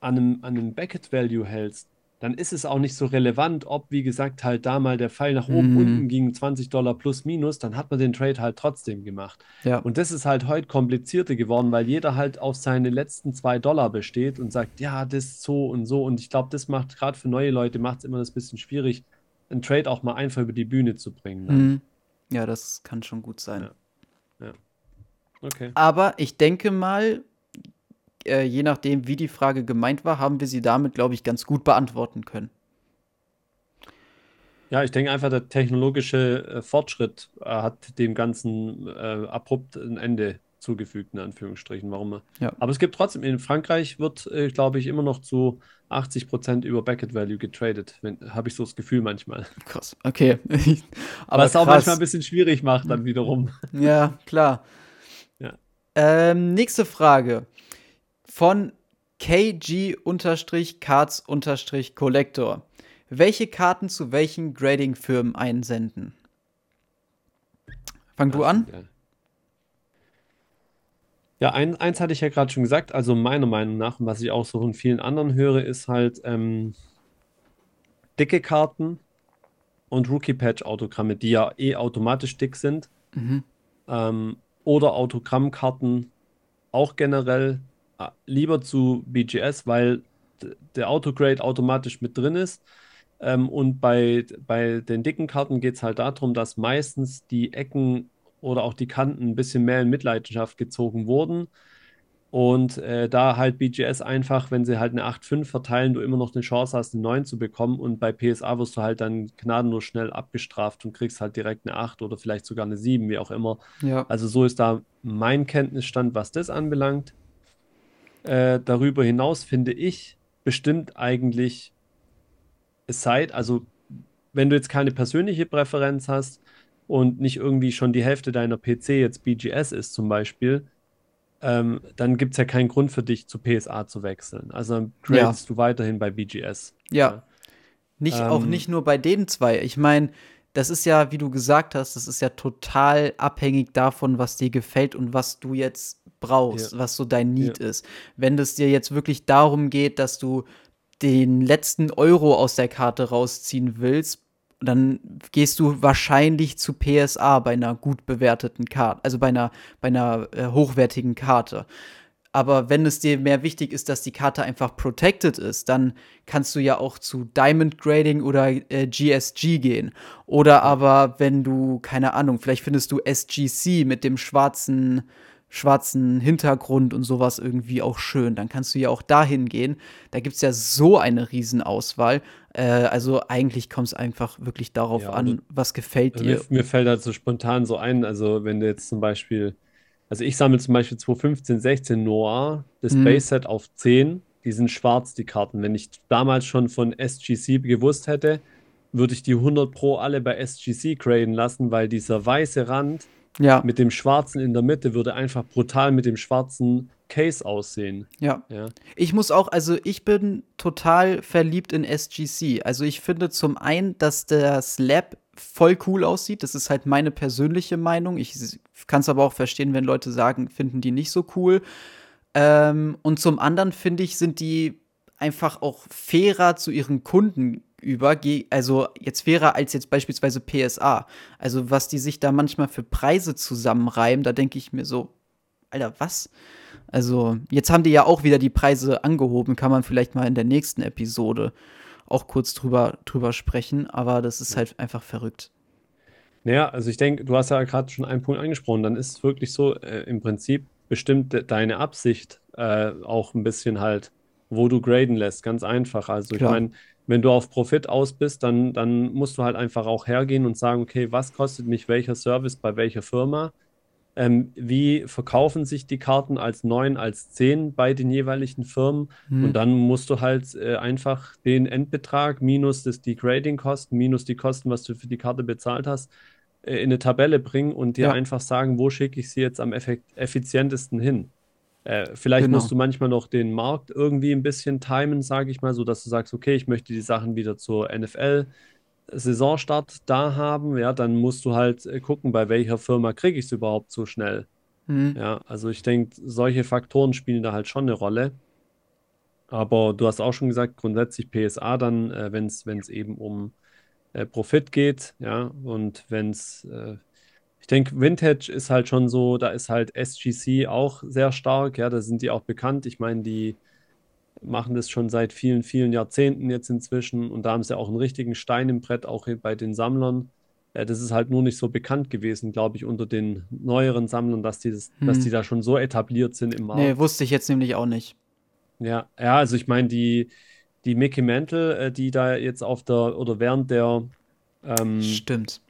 Speaker 2: an einem, an einem Beckett Value hältst, dann ist es auch nicht so relevant, ob, wie gesagt, halt da mal der Pfeil nach oben, mhm. unten ging 20 Dollar plus minus, dann hat man den Trade halt trotzdem gemacht.
Speaker 1: Ja.
Speaker 2: Und das ist halt heute komplizierter geworden, weil jeder halt auf seine letzten zwei Dollar besteht und sagt, ja, das ist so und so. Und ich glaube, das macht gerade für neue Leute, macht es immer das bisschen schwierig, einen Trade auch mal einfach über die Bühne zu bringen.
Speaker 1: Mhm. Ja, das kann schon gut sein.
Speaker 2: Ja. ja. Okay.
Speaker 1: Aber ich denke mal, äh, je nachdem, wie die Frage gemeint war, haben wir sie damit, glaube ich, ganz gut beantworten können.
Speaker 2: Ja, ich denke einfach, der technologische äh, Fortschritt äh, hat dem Ganzen äh, abrupt ein Ende zugefügt, in Anführungsstrichen. Warum?
Speaker 1: Ja.
Speaker 2: Aber es gibt trotzdem, in Frankreich wird, äh, glaube ich, immer noch zu 80 Prozent über Backet Value getradet. Habe ich so das Gefühl manchmal.
Speaker 1: Krass, okay.
Speaker 2: Aber Was krass. auch manchmal ein bisschen schwierig macht, dann wiederum.
Speaker 1: Ja, klar.
Speaker 2: Ja.
Speaker 1: Ähm, nächste Frage von KG-Cards-Collector. Welche Karten zu welchen Grading-Firmen einsenden? Fang du an.
Speaker 2: Ja, ein, eins hatte ich ja gerade schon gesagt. Also meiner Meinung nach, und was ich auch so von vielen anderen höre, ist halt ähm, dicke Karten und Rookie-Patch-Autogramme, die ja eh automatisch dick sind.
Speaker 1: Mhm.
Speaker 2: Ähm, oder Autogrammkarten auch generell lieber zu BGS, weil der Autograde automatisch mit drin ist. Ähm, und bei, bei den dicken Karten geht es halt darum, dass meistens die Ecken oder auch die Kanten ein bisschen mehr in Mitleidenschaft gezogen wurden. Und äh, da halt BGS einfach, wenn sie halt eine 8-5 verteilen, du immer noch eine Chance hast, eine 9 zu bekommen. Und bei PSA wirst du halt dann gnadenlos schnell abgestraft und kriegst halt direkt eine 8 oder vielleicht sogar eine 7, wie auch immer.
Speaker 1: Ja.
Speaker 2: Also so ist da mein Kenntnisstand, was das anbelangt. Äh, darüber hinaus finde ich bestimmt eigentlich es sei, also wenn du jetzt keine persönliche Präferenz hast und nicht irgendwie schon die Hälfte deiner PC jetzt BGS ist zum Beispiel, ähm, dann gibt es ja keinen Grund für dich zu PSA zu wechseln. Also dann tradest ja. du weiterhin bei BGS.
Speaker 1: Ja. Nicht, ähm, auch nicht nur bei den zwei. Ich meine, das ist ja, wie du gesagt hast, das ist ja total abhängig davon, was dir gefällt und was du jetzt brauchst, ja. was so dein Need ja. ist. Wenn es dir jetzt wirklich darum geht, dass du den letzten Euro aus der Karte rausziehen willst, dann gehst du wahrscheinlich zu PSA bei einer gut bewerteten Karte, also bei einer, bei einer äh, hochwertigen Karte. Aber wenn es dir mehr wichtig ist, dass die Karte einfach protected ist, dann kannst du ja auch zu Diamond Grading oder äh, GSG gehen. Oder aber wenn du, keine Ahnung, vielleicht findest du SGC mit dem schwarzen, schwarzen Hintergrund und sowas irgendwie auch schön, dann kannst du ja auch dahin gehen. Da gibt es ja so eine Riesenauswahl. Äh, also eigentlich kommt es einfach wirklich darauf ja, an, was gefällt dir.
Speaker 2: Mir, mir fällt so spontan so ein, also wenn du jetzt zum Beispiel also ich sammle zum Beispiel 2015, 16 Noir, das mhm. Base Set auf 10. Die sind schwarz, die Karten. Wenn ich damals schon von SGC gewusst hätte, würde ich die 100 Pro alle bei SGC graden lassen, weil dieser weiße Rand ja. mit dem schwarzen in der Mitte würde einfach brutal mit dem schwarzen Case aussehen.
Speaker 1: Ja. ja. Ich muss auch, also ich bin total verliebt in SGC. Also ich finde zum einen, dass der Slab voll cool aussieht. Das ist halt meine persönliche Meinung. Ich kann es aber auch verstehen, wenn Leute sagen, finden die nicht so cool. Ähm, und zum anderen finde ich, sind die einfach auch fairer zu ihren Kunden über, also jetzt fairer als jetzt beispielsweise PSA. Also was die sich da manchmal für Preise zusammenreimen, da denke ich mir so, Alter, was? Also jetzt haben die ja auch wieder die Preise angehoben, kann man vielleicht mal in der nächsten Episode auch kurz drüber, drüber sprechen, aber das ist halt einfach verrückt.
Speaker 2: Naja, also ich denke, du hast ja gerade schon einen Punkt angesprochen, dann ist es wirklich so, äh, im Prinzip bestimmt de deine Absicht äh, auch ein bisschen halt, wo du graden lässt, ganz einfach. Also Klar. ich meine, wenn du auf Profit aus bist, dann, dann musst du halt einfach auch hergehen und sagen, okay, was kostet mich welcher Service bei welcher Firma? Ähm, wie verkaufen sich die Karten als 9, als 10 bei den jeweiligen Firmen. Mhm. Und dann musst du halt äh, einfach den Endbetrag minus das Degrading-Kosten, minus die Kosten, was du für die Karte bezahlt hast, äh, in eine Tabelle bringen und dir ja. einfach sagen, wo schicke ich sie jetzt am effizientesten hin. Äh, vielleicht genau. musst du manchmal noch den Markt irgendwie ein bisschen timen, sage ich mal, so dass du sagst, okay, ich möchte die Sachen wieder zur NFL Saisonstart da haben, ja, dann musst du halt äh, gucken, bei welcher Firma kriege ich es überhaupt so schnell. Mhm. Ja, also ich denke, solche Faktoren spielen da halt schon eine Rolle. Aber du hast auch schon gesagt, grundsätzlich PSA dann, äh, wenn es eben um äh, Profit geht, ja, und wenn es, äh, ich denke, Vintage ist halt schon so, da ist halt SGC auch sehr stark, ja, da sind die auch bekannt. Ich meine, die machen das schon seit vielen, vielen Jahrzehnten jetzt inzwischen und da haben sie auch einen richtigen Stein im Brett, auch bei den Sammlern. Äh, das ist halt nur nicht so bekannt gewesen, glaube ich, unter den neueren Sammlern, dass die, das, hm. dass die da schon so etabliert sind im
Speaker 1: Markt. Nee, wusste ich jetzt nämlich auch nicht.
Speaker 2: Ja, ja, also ich meine, die, die Mickey Mantle, äh, die da jetzt auf der oder während der
Speaker 1: ähm, Stimmt.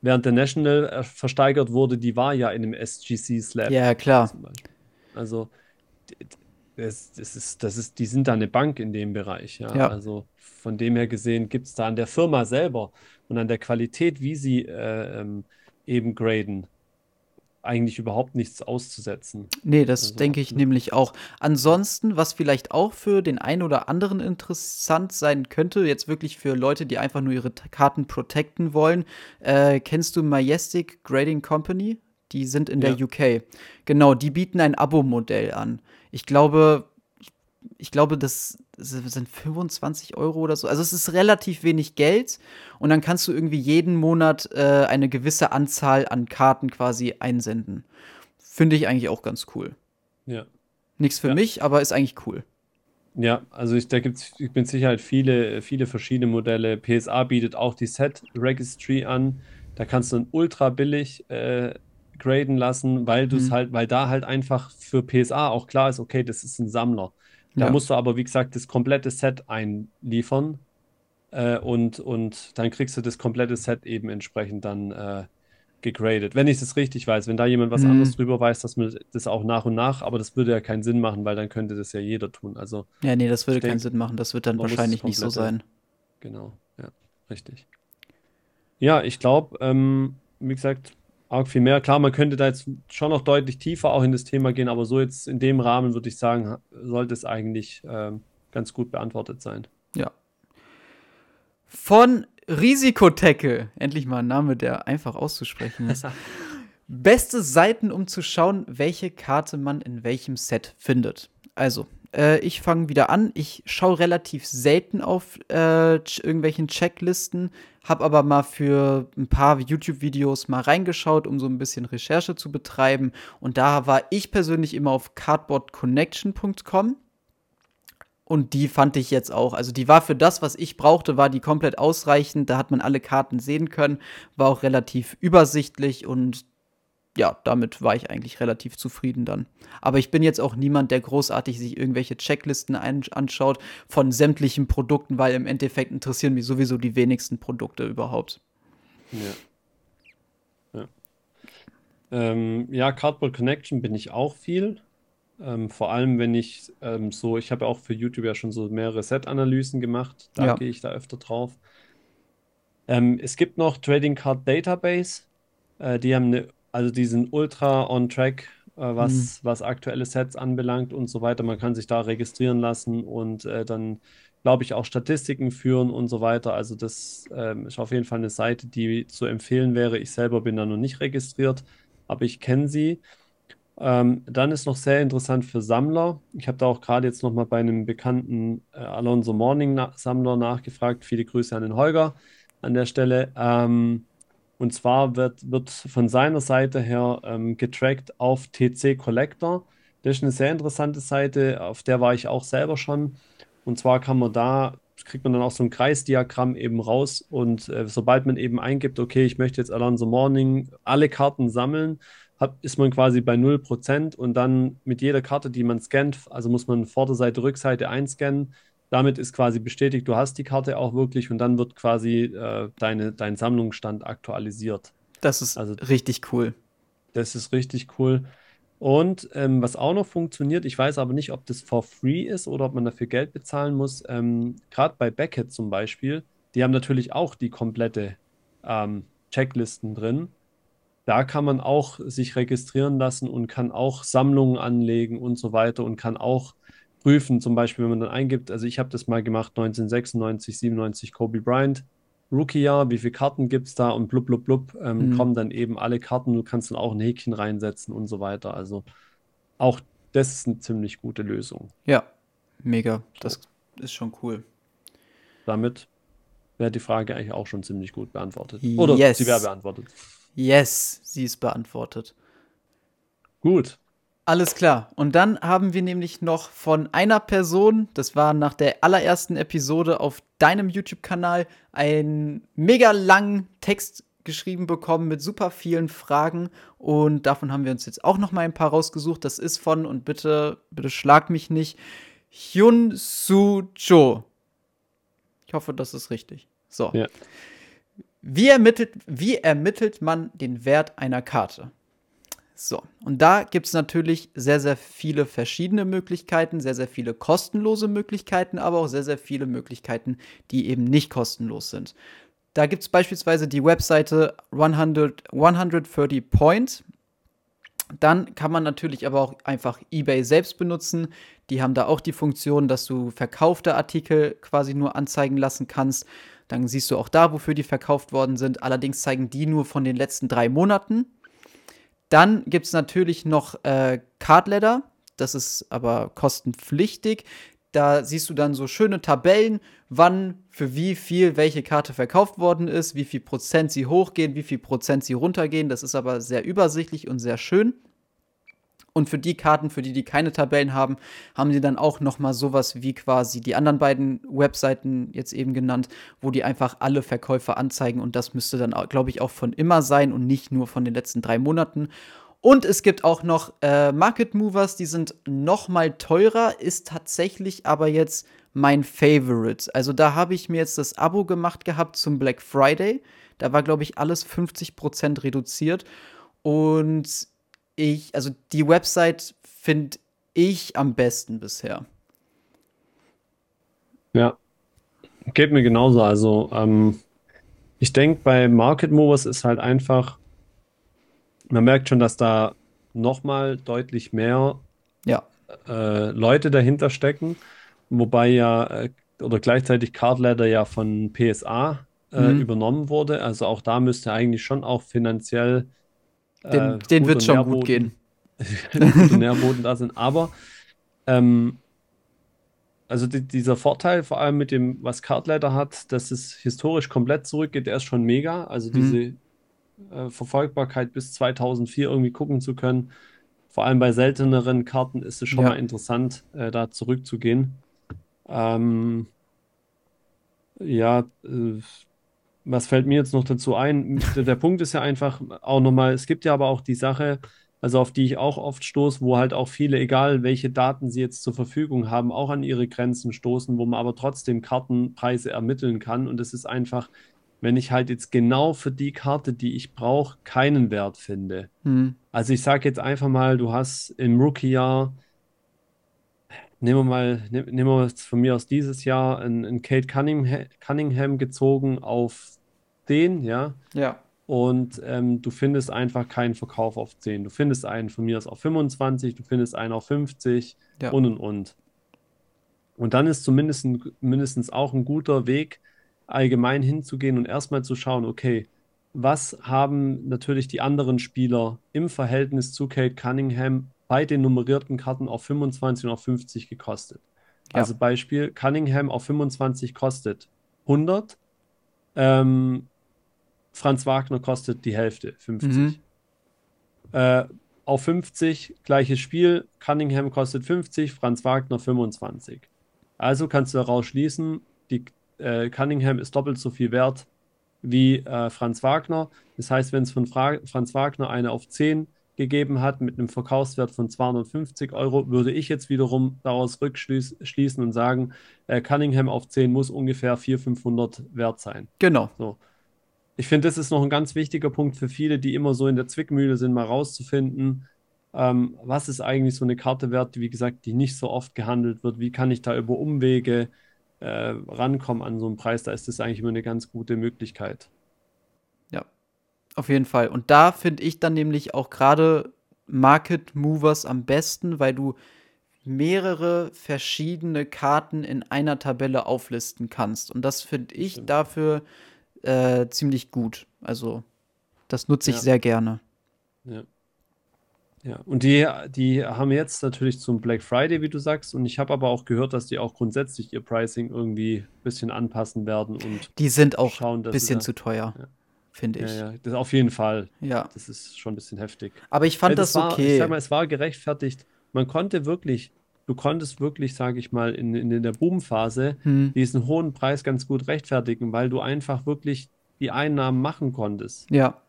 Speaker 2: Während der National äh, versteigert wurde, die war ja in einem SGC Slab.
Speaker 1: Ja, klar.
Speaker 2: Also das, das, ist, das ist, die sind da eine Bank in dem Bereich. Ja? ja. Also von dem her gesehen gibt es da an der Firma selber und an der Qualität, wie sie äh, ähm, eben graden, eigentlich überhaupt nichts auszusetzen.
Speaker 1: Nee, das also, denke ich ne? nämlich auch. Ansonsten, was vielleicht auch für den einen oder anderen interessant sein könnte, jetzt wirklich für Leute, die einfach nur ihre Karten protecten wollen, äh, kennst du Majestic Grading Company? Die sind in ja. der UK. Genau, die bieten ein Abo-Modell an. Ich glaube, ich glaube, das sind 25 Euro oder so. Also es ist relativ wenig Geld und dann kannst du irgendwie jeden Monat äh, eine gewisse Anzahl an Karten quasi einsenden. Finde ich eigentlich auch ganz cool.
Speaker 2: Ja.
Speaker 1: Nichts für ja. mich, aber ist eigentlich cool.
Speaker 2: Ja, also ich, da gibt es, ich bin sicher viele, viele verschiedene Modelle. PSA bietet auch die Set Registry an. Da kannst du dann ultra billig äh, graden lassen, weil du es mhm. halt, weil da halt einfach für PSA auch klar ist, okay, das ist ein Sammler. Da ja. musst du aber, wie gesagt, das komplette Set einliefern äh, und, und dann kriegst du das komplette Set eben entsprechend dann äh, gegradet. Wenn ich das richtig weiß, wenn da jemand was mhm. anderes drüber weiß, dass man das auch nach und nach, aber das würde ja keinen Sinn machen, weil dann könnte das ja jeder tun. Also,
Speaker 1: ja, nee, das würde keinen Sinn machen. Das wird dann wahrscheinlich nicht so sein.
Speaker 2: Genau, ja, richtig. Ja, ich glaube, ähm, wie gesagt, arg viel mehr. Klar, man könnte da jetzt schon noch deutlich tiefer auch in das Thema gehen, aber so jetzt in dem Rahmen würde ich sagen, sollte es eigentlich ähm, ganz gut beantwortet sein.
Speaker 1: Ja. Von Risikotackle. Endlich mal ein Name, der einfach auszusprechen ist. Beste Seiten, um zu schauen, welche Karte man in welchem Set findet. Also, äh, ich fange wieder an. Ich schaue relativ selten auf äh, irgendwelchen Checklisten, habe aber mal für ein paar YouTube-Videos mal reingeschaut, um so ein bisschen Recherche zu betreiben. Und da war ich persönlich immer auf cardboardconnection.com. Und die fand ich jetzt auch. Also die war für das, was ich brauchte, war die komplett ausreichend. Da hat man alle Karten sehen können. War auch relativ übersichtlich und ja, damit war ich eigentlich relativ zufrieden dann. Aber ich bin jetzt auch niemand, der großartig sich irgendwelche Checklisten anschaut von sämtlichen Produkten, weil im Endeffekt interessieren mich sowieso die wenigsten Produkte überhaupt.
Speaker 2: Ja. Ja, ähm, ja Cardboard Connection bin ich auch viel. Ähm, vor allem, wenn ich ähm, so, ich habe auch für YouTube ja schon so mehrere Set-Analysen gemacht. Da ja. gehe ich da öfter drauf. Ähm, es gibt noch Trading Card Database. Äh, die haben eine also die sind ultra on track, äh, was, mhm. was aktuelle Sets anbelangt und so weiter. Man kann sich da registrieren lassen und äh, dann, glaube ich, auch Statistiken führen und so weiter. Also das ähm, ist auf jeden Fall eine Seite, die zu empfehlen wäre. Ich selber bin da noch nicht registriert, aber ich kenne sie. Ähm, dann ist noch sehr interessant für Sammler. Ich habe da auch gerade jetzt noch mal bei einem bekannten äh, Alonso Morning Sammler nachgefragt. Viele Grüße an den Holger an der Stelle. Ähm, und zwar wird, wird von seiner Seite her ähm, getrackt auf TC Collector. Das ist eine sehr interessante Seite, auf der war ich auch selber schon. Und zwar kann man da, kriegt man dann auch so ein Kreisdiagramm eben raus. Und äh, sobald man eben eingibt, okay, ich möchte jetzt Alonso Morning alle Karten sammeln, hat, ist man quasi bei 0%. Und dann mit jeder Karte, die man scannt, also muss man Vorderseite, Rückseite einscannen, damit ist quasi bestätigt, du hast die Karte auch wirklich und dann wird quasi äh, deine, dein Sammlungsstand aktualisiert.
Speaker 1: Das ist also, richtig cool.
Speaker 2: Das ist richtig cool. Und ähm, was auch noch funktioniert, ich weiß aber nicht, ob das for free ist oder ob man dafür Geld bezahlen muss. Ähm, Gerade bei Beckett zum Beispiel, die haben natürlich auch die komplette ähm, Checklisten drin. Da kann man auch sich registrieren lassen und kann auch Sammlungen anlegen und so weiter und kann auch prüfen, zum Beispiel, wenn man dann eingibt, also ich habe das mal gemacht, 1996, 97 Kobe Bryant, Rookie-Jahr, wie viele Karten gibt es da und blub, blub, blub, ähm, mhm. kommen dann eben alle Karten, du kannst dann auch ein Häkchen reinsetzen und so weiter. Also auch das ist eine ziemlich gute Lösung.
Speaker 1: Ja, mega. Das ist schon cool.
Speaker 2: Damit wäre die Frage eigentlich auch schon ziemlich gut beantwortet. Oder
Speaker 1: yes.
Speaker 2: sie wäre beantwortet.
Speaker 1: Yes, sie ist beantwortet.
Speaker 2: Gut.
Speaker 1: Alles klar. Und dann haben wir nämlich noch von einer Person, das war nach der allerersten Episode auf deinem YouTube-Kanal, einen mega langen Text geschrieben bekommen mit super vielen Fragen. Und davon haben wir uns jetzt auch noch mal ein paar rausgesucht. Das ist von, und bitte, bitte schlag mich nicht, Hyun Soo Cho. Ich hoffe, das ist richtig. So. Ja. Wie, ermittelt, wie ermittelt man den Wert einer Karte? So, und da gibt es natürlich sehr, sehr viele verschiedene Möglichkeiten, sehr, sehr viele kostenlose Möglichkeiten, aber auch sehr, sehr viele Möglichkeiten, die eben nicht kostenlos sind. Da gibt es beispielsweise die Webseite 100, 130 Point. Dann kann man natürlich aber auch einfach eBay selbst benutzen. Die haben da auch die Funktion, dass du verkaufte Artikel quasi nur anzeigen lassen kannst. Dann siehst du auch da, wofür die verkauft worden sind. Allerdings zeigen die nur von den letzten drei Monaten. Dann gibt es natürlich noch äh, Cardladder. Das ist aber kostenpflichtig. Da siehst du dann so schöne Tabellen, wann für wie viel welche Karte verkauft worden ist, wie viel Prozent sie hochgehen, wie viel Prozent sie runtergehen. Das ist aber sehr übersichtlich und sehr schön. Und für die Karten, für die die keine Tabellen haben, haben sie dann auch noch mal sowas wie quasi die anderen beiden Webseiten jetzt eben genannt, wo die einfach alle Verkäufer anzeigen und das müsste dann, glaube ich, auch von immer sein und nicht nur von den letzten drei Monaten. Und es gibt auch noch äh, Market Movers, die sind noch mal teurer, ist tatsächlich aber jetzt mein Favorite. Also da habe ich mir jetzt das Abo gemacht gehabt zum Black Friday. Da war, glaube ich, alles 50% reduziert. Und ich, also die Website finde ich am besten bisher.
Speaker 2: Ja, geht mir genauso. Also, ähm, ich denke, bei Market Movers ist halt einfach, man merkt schon, dass da nochmal deutlich mehr
Speaker 1: ja.
Speaker 2: äh, Leute dahinter stecken. Wobei ja, äh, oder gleichzeitig Cardladder ja von PSA äh, mhm. übernommen wurde. Also auch da müsste eigentlich schon auch finanziell
Speaker 1: äh, den, den wird schon Nährboden, gut gehen.
Speaker 2: gute Nährboden da sind. Aber ähm, also die, dieser Vorteil, vor allem mit dem, was Cardleiter hat, dass es historisch komplett zurückgeht, der ist schon mega. Also mhm. diese äh, Verfolgbarkeit bis 2004 irgendwie gucken zu können. Vor allem bei selteneren Karten ist es schon ja. mal interessant, äh, da zurückzugehen. Ähm, ja, äh, was fällt mir jetzt noch dazu ein? Der, Punkt ist ja einfach auch nochmal, es gibt ja aber auch die Sache, also auf die ich auch oft stoße, wo halt auch viele, egal welche Daten sie jetzt zur Verfügung haben, auch an ihre Grenzen stoßen, wo man aber trotzdem Kartenpreise ermitteln kann. Und es ist einfach, wenn ich halt jetzt genau für die Karte, die ich brauche, keinen Wert finde. Hm. Also ich sage jetzt einfach mal, du hast im Rookie-Jahr, nehmen wir mal, nehmen wir von mir aus dieses Jahr einen, Kate Cunningham, Cunningham gezogen auf den, ja.
Speaker 1: Ja
Speaker 2: und ähm, du findest einfach keinen Verkauf auf 10. Du findest einen von mir aus auf 25, du findest einen auf 50 ja. und und und. Und dann ist zumindest mindestens auch ein guter Weg, allgemein hinzugehen und erstmal zu schauen, okay, was haben natürlich die anderen Spieler im Verhältnis zu Kate Cunningham bei den nummerierten Karten auf 25 und auf 50 gekostet? Ja. Also Beispiel, Cunningham auf 25 kostet 100, ähm, Franz Wagner kostet die Hälfte, 50. Mhm. Äh, auf 50 gleiches Spiel, Cunningham kostet 50, Franz Wagner 25. Also kannst du daraus schließen, die, äh, Cunningham ist doppelt so viel wert wie äh, Franz Wagner. Das heißt, wenn es von Fra Franz Wagner eine auf 10 gegeben hat mit einem Verkaufswert von 250 Euro, würde ich jetzt wiederum daraus rückschließen und sagen, äh, Cunningham auf 10 muss ungefähr 400, 500 wert sein.
Speaker 1: Genau.
Speaker 2: So ich finde, das ist noch ein ganz wichtiger Punkt für viele, die immer so in der Zwickmühle sind, mal rauszufinden, ähm, was ist eigentlich so eine Karte wert, wie gesagt, die nicht so oft gehandelt wird. Wie kann ich da über Umwege äh, rankommen an so einen Preis? Da ist das eigentlich immer eine ganz gute Möglichkeit.
Speaker 1: Auf jeden Fall. Und da finde ich dann nämlich auch gerade Market Movers am besten, weil du mehrere verschiedene Karten in einer Tabelle auflisten kannst. Und das finde ich dafür äh, ziemlich gut. Also, das nutze ich ja. sehr gerne.
Speaker 2: Ja. Ja, und die, die haben jetzt natürlich zum Black Friday, wie du sagst, und ich habe aber auch gehört, dass die auch grundsätzlich ihr Pricing irgendwie ein bisschen anpassen werden und
Speaker 1: die sind auch ein bisschen zu teuer, ja. Finde ich.
Speaker 2: Ja, ja, das auf jeden Fall.
Speaker 1: Ja.
Speaker 2: Das ist schon ein bisschen heftig.
Speaker 1: Aber ich fand das, das okay.
Speaker 2: ich sag mal, es war gerechtfertigt. Man konnte wirklich du konntest wirklich, sage ich mal, in, in der Boomphase hm. diesen hohen Preis ganz gut rechtfertigen, weil du einfach wirklich die Einnahmen machen konntest.
Speaker 1: Ja.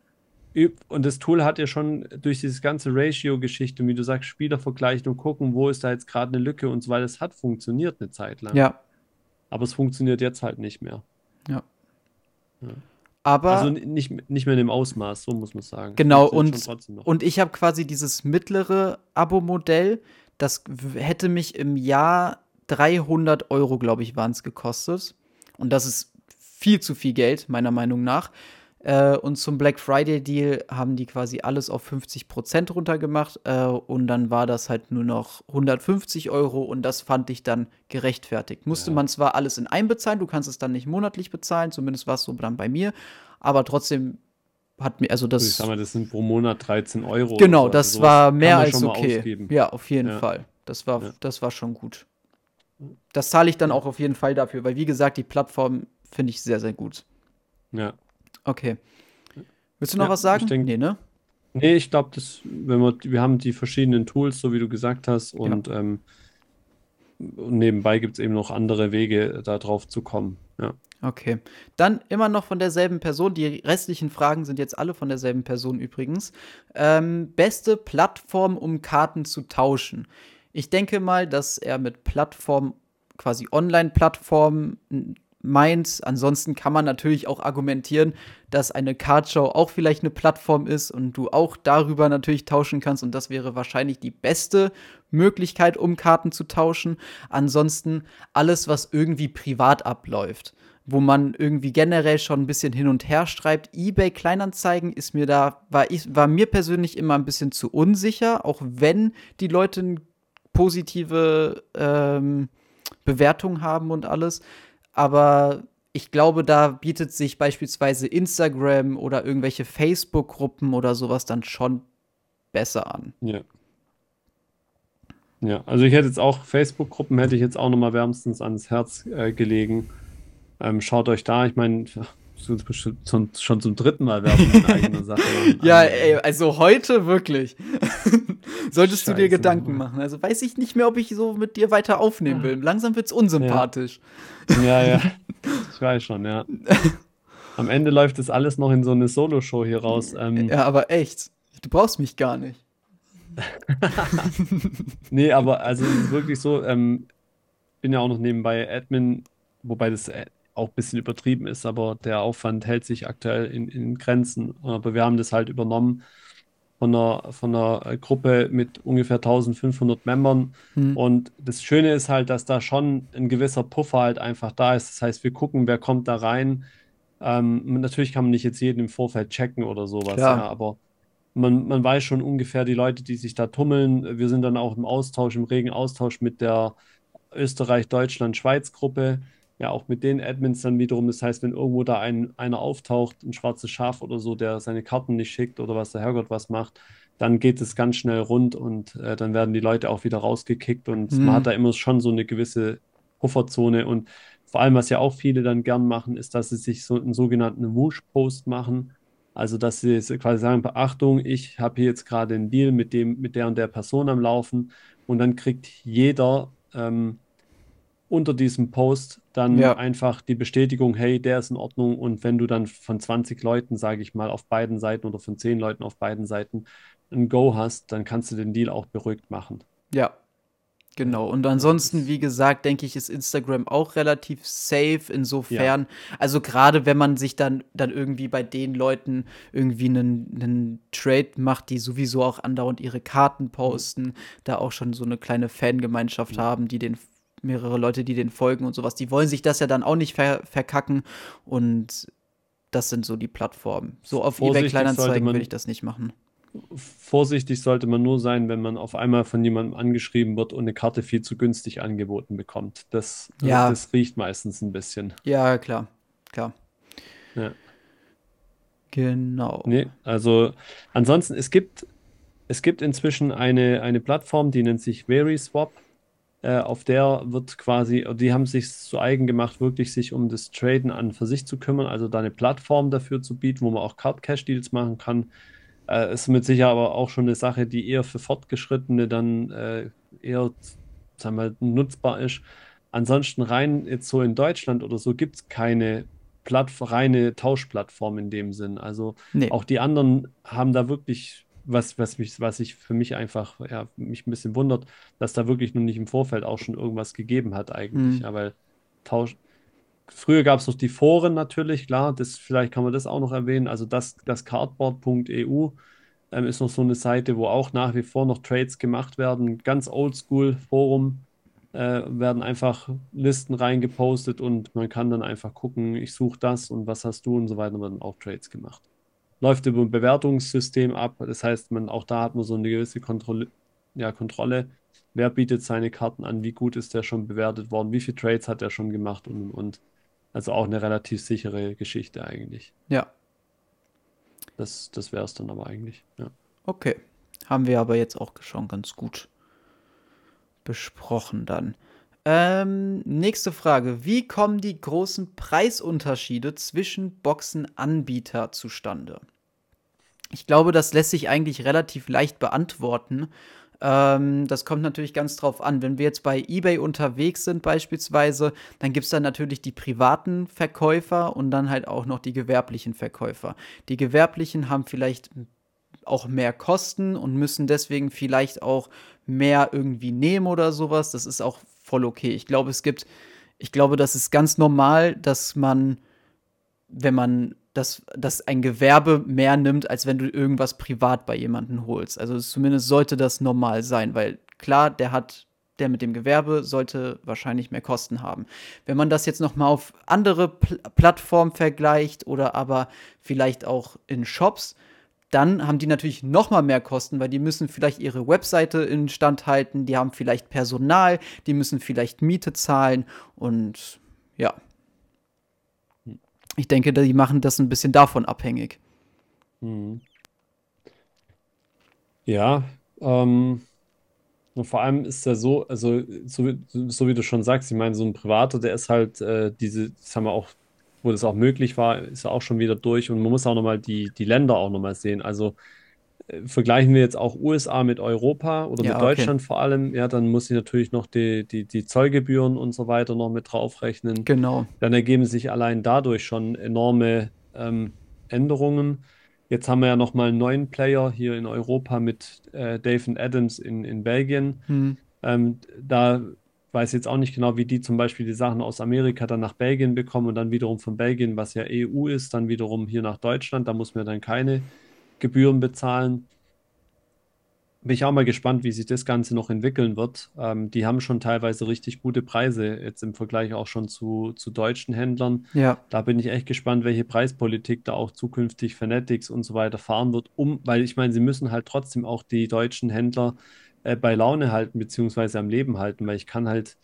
Speaker 2: Und das Tool hat ja schon durch diese ganze Ratio-Geschichte, wie du sagst, Spieler vergleichen und gucken, wo ist da jetzt gerade eine Lücke und so weiter. Es hat funktioniert eine Zeit lang.
Speaker 1: Ja.
Speaker 2: Aber es funktioniert jetzt halt nicht mehr.
Speaker 1: Ja. ja. Aber
Speaker 2: also nicht, nicht mehr in dem Ausmaß, so muss man sagen.
Speaker 1: Genau, und, und ich habe quasi dieses mittlere Abo-Modell, das hätte mich im Jahr 300 Euro, glaube ich, waren es gekostet. Und das ist viel zu viel Geld, meiner Meinung nach. Äh, und zum Black Friday Deal haben die quasi alles auf 50 Prozent runtergemacht. Äh, und dann war das halt nur noch 150 Euro. Und das fand ich dann gerechtfertigt. Musste ja. man zwar alles in einbezahlen, du kannst es dann nicht monatlich bezahlen, zumindest war es so dann bei mir. Aber trotzdem hat mir, also das.
Speaker 2: Ich sag mal, das sind pro Monat 13 Euro.
Speaker 1: Genau, so. das also war mehr als okay. Ja, auf jeden ja. Fall. Das war, ja. das war schon gut. Das zahle ich dann auch auf jeden Fall dafür, weil wie gesagt, die Plattform finde ich sehr, sehr gut.
Speaker 2: Ja.
Speaker 1: Okay. Willst du noch ja, was sagen?
Speaker 2: Denk, nee, ne? Nee, ich glaube, wenn wir, wir haben die verschiedenen Tools, so wie du gesagt hast, und, ja. ähm, und nebenbei gibt es eben noch andere Wege, da drauf zu kommen. Ja.
Speaker 1: Okay. Dann immer noch von derselben Person. Die restlichen Fragen sind jetzt alle von derselben Person übrigens. Ähm, beste Plattform, um Karten zu tauschen. Ich denke mal, dass er mit Plattform, quasi Online-Plattform meint. Ansonsten kann man natürlich auch argumentieren, dass eine Cardshow auch vielleicht eine Plattform ist und du auch darüber natürlich tauschen kannst. Und das wäre wahrscheinlich die beste Möglichkeit, um Karten zu tauschen. Ansonsten alles, was irgendwie privat abläuft wo man irgendwie generell schon ein bisschen hin und her schreibt. eBay Kleinanzeigen ist mir da, war, ich, war mir persönlich immer ein bisschen zu unsicher, auch wenn die Leute positive, ähm, Bewertungen haben und alles. Aber ich glaube, da bietet sich beispielsweise Instagram oder irgendwelche Facebook-Gruppen oder sowas dann schon besser an.
Speaker 2: Ja. Ja, also ich hätte jetzt auch Facebook-Gruppen, hätte ich jetzt auch nochmal wärmstens ans Herz äh, gelegen. Ähm, schaut euch da, ich meine, schon, schon zum dritten Mal Werbung in eigener Sache
Speaker 1: machen. ja, also, ey, also heute wirklich. Solltest Scheiße, du dir Gedanken machen. Also weiß ich nicht mehr, ob ich so mit dir weiter aufnehmen will. Langsam wird's unsympathisch.
Speaker 2: Ja, ja. Ich weiß schon, ja. Am Ende läuft das alles noch in so eine Solo-Show hier raus.
Speaker 1: Ähm, ja, aber echt. Du brauchst mich gar nicht.
Speaker 2: nee, aber also es ist wirklich so, ähm, bin ja auch noch nebenbei Admin, wobei das äh, auch ein bisschen übertrieben ist, aber der Aufwand hält sich aktuell in, in Grenzen. Aber wir haben das halt übernommen von einer, von einer Gruppe mit ungefähr 1500 Membern. Hm. Und das Schöne ist halt, dass da schon ein gewisser Puffer halt einfach da ist. Das heißt, wir gucken, wer kommt da rein. Ähm, natürlich kann man nicht jetzt jeden im Vorfeld checken oder sowas, ja, aber man, man weiß schon ungefähr die Leute, die sich da tummeln. Wir sind dann auch im Austausch, im regen Austausch mit der Österreich-Deutschland-Schweiz-Gruppe. Ja, auch mit den Admins dann wiederum. Das heißt, wenn irgendwo da ein, einer auftaucht, ein schwarzes Schaf oder so, der seine Karten nicht schickt oder was der Herrgott was macht, dann geht es ganz schnell rund und äh, dann werden die Leute auch wieder rausgekickt und mhm. man hat da immer schon so eine gewisse Pufferzone und vor allem, was ja auch viele dann gern machen, ist, dass sie sich so einen sogenannten Whoosh-Post machen. Also, dass sie quasi sagen, Beachtung, ich habe hier jetzt gerade einen Deal mit dem, mit der und der Person am Laufen und dann kriegt jeder ähm, unter diesem Post dann ja. einfach die Bestätigung, hey, der ist in Ordnung. Und wenn du dann von 20 Leuten, sage ich mal, auf beiden Seiten oder von 10 Leuten auf beiden Seiten ein Go hast, dann kannst du den Deal auch beruhigt machen.
Speaker 1: Ja, Genau, und ansonsten, wie gesagt, denke ich, ist Instagram auch relativ safe insofern. Ja. Also gerade wenn man sich dann, dann irgendwie bei den Leuten irgendwie einen, einen Trade macht, die sowieso auch andauernd ihre Karten posten, mhm. da auch schon so eine kleine Fangemeinschaft mhm. haben, die den mehrere Leute, die den folgen und sowas, die wollen sich das ja dann auch nicht ver verkacken und das sind so die Plattformen. So auf eBay Kleinanzeigen würde ich das nicht machen
Speaker 2: vorsichtig sollte man nur sein, wenn man auf einmal von jemandem angeschrieben wird und eine Karte viel zu günstig angeboten bekommt. Das, ja. das riecht meistens ein bisschen.
Speaker 1: Ja, klar, klar. Ja. Genau.
Speaker 2: Nee, also ansonsten, es gibt, es gibt inzwischen eine, eine Plattform, die nennt sich VerySwap. Äh, auf der wird quasi, die haben sich zu eigen gemacht, wirklich sich um das Traden an für sich zu kümmern, also da eine Plattform dafür zu bieten, wo man auch Card Cash Deals machen kann äh, ist mit Sicherheit aber auch schon eine Sache, die eher für Fortgeschrittene dann äh, eher, sagen wir, nutzbar ist. Ansonsten rein jetzt so in Deutschland oder so gibt es keine Platt reine Tauschplattform in dem Sinn. Also nee. auch die anderen haben da wirklich was, was mich, was ich für mich einfach, ja, mich ein bisschen wundert, dass da wirklich noch nicht im Vorfeld auch schon irgendwas gegeben hat eigentlich. Mhm. Ja, weil Tausch, Früher gab es noch die Foren natürlich, klar, das, vielleicht kann man das auch noch erwähnen. Also das, das cardboard.eu ähm, ist noch so eine Seite, wo auch nach wie vor noch Trades gemacht werden. Ganz oldschool Forum äh, werden einfach Listen reingepostet und man kann dann einfach gucken, ich suche das und was hast du und so weiter, werden auch Trades gemacht. Läuft über ein Bewertungssystem ab, das heißt, man, auch da hat man so eine gewisse Kontrolle, ja, Kontrolle. Wer bietet seine Karten an? Wie gut ist der schon bewertet worden? Wie viele Trades hat er schon gemacht? Und, und also auch eine relativ sichere Geschichte eigentlich.
Speaker 1: Ja.
Speaker 2: Das, das wäre es dann aber eigentlich, ja.
Speaker 1: Okay. Haben wir aber jetzt auch schon ganz gut besprochen dann. Ähm, nächste Frage. Wie kommen die großen Preisunterschiede zwischen Boxenanbieter zustande? Ich glaube, das lässt sich eigentlich relativ leicht beantworten. Ähm, das kommt natürlich ganz drauf an. Wenn wir jetzt bei eBay unterwegs sind beispielsweise, dann gibt es dann natürlich die privaten Verkäufer und dann halt auch noch die gewerblichen Verkäufer. Die gewerblichen haben vielleicht auch mehr Kosten und müssen deswegen vielleicht auch mehr irgendwie nehmen oder sowas. Das ist auch voll okay. Ich glaube, es gibt, ich glaube, das ist ganz normal, dass man, wenn man dass, dass ein Gewerbe mehr nimmt, als wenn du irgendwas privat bei jemandem holst. Also zumindest sollte das normal sein, weil klar, der hat der mit dem Gewerbe sollte wahrscheinlich mehr Kosten haben. Wenn man das jetzt noch mal auf andere Pl Plattformen vergleicht oder aber vielleicht auch in Shops, dann haben die natürlich noch mal mehr Kosten, weil die müssen vielleicht ihre Webseite instand halten, die haben vielleicht Personal, die müssen vielleicht Miete zahlen und ja. Ich denke, die machen das ein bisschen davon abhängig.
Speaker 2: Mhm. Ja, ähm, und vor allem ist er so, also so, so wie du schon sagst, ich meine, so ein Privater, der ist halt äh, diese, das wir auch, wo das auch möglich war, ist er auch schon wieder durch und man muss auch nochmal die, die Länder auch nochmal sehen. Also vergleichen wir jetzt auch USA mit Europa oder
Speaker 1: Ja,
Speaker 2: mit
Speaker 1: okay.
Speaker 2: Deutschland vor allem, ja, dann muss ich natürlich noch die, die, die Zollgebühren und so weiter noch mit draufrechnen.
Speaker 1: Genau.
Speaker 2: Dann ergeben sich allein dadurch schon enorme ähm, Änderungen. Jetzt haben wir ja nochmal einen neuen Player hier in Europa mit äh, Dave and Adams in, in Belgien.
Speaker 1: Hm.
Speaker 2: Ähm, da weiß ich jetzt auch nicht genau, wie die zum Beispiel die Sachen aus Amerika dann nach Belgien bekommen und dann wiederum von Belgien, was ja EU ist, dann wiederum hier nach Deutschland. Da muss man dann keine Gebühren bezahlen. Bin ich auch mal gespannt, wie sich das Ganze noch entwickeln wird. Ähm, die haben schon teilweise richtig gute Preise, jetzt im Vergleich auch schon zu, zu deutschen Händlern.
Speaker 1: Ja.
Speaker 2: Da bin ich echt gespannt, welche Preispolitik da auch zukünftig Fanatics und so weiter fahren wird, um, weil ich meine, sie müssen halt trotzdem auch die deutschen Händler äh, bei Laune halten, beziehungsweise am Leben halten, weil ich kann halt,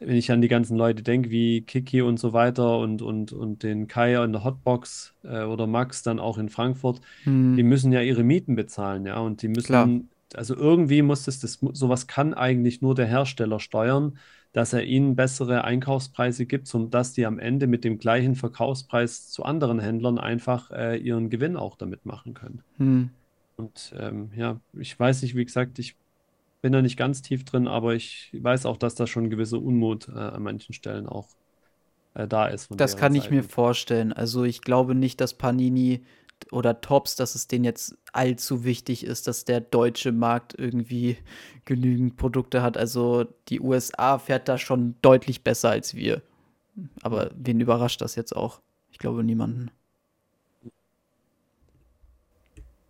Speaker 2: wenn ich an die ganzen Leute denke, wie Kiki und so weiter und, und, und den Kai in der Hotbox äh, oder Max dann auch in Frankfurt, die
Speaker 1: Hm.
Speaker 2: müssen ja ihre Mieten bezahlen, ja, und die
Speaker 1: Klar.
Speaker 2: müssen, also irgendwie muss das, das, sowas kann eigentlich nur der Hersteller steuern, dass er ihnen bessere Einkaufspreise gibt, sodass die am Ende mit dem gleichen Verkaufspreis zu anderen Händlern einfach äh, ihren Gewinn auch damit machen können.
Speaker 1: Hm.
Speaker 2: Und ähm, ja, ich weiß nicht, wie gesagt, ich bin da nicht ganz tief drin, aber ich weiß auch, dass da schon ein gewisser Unmut äh, an manchen Stellen auch äh, da ist
Speaker 1: Das kann ich mir vorstellen. Also ich glaube nicht, dass Panini oder Tops, dass es denen jetzt allzu wichtig ist, dass der deutsche Markt irgendwie genügend Produkte hat. Also die USA fährt da schon deutlich besser als wir. Aber wen überrascht das jetzt auch? Ich glaube niemanden.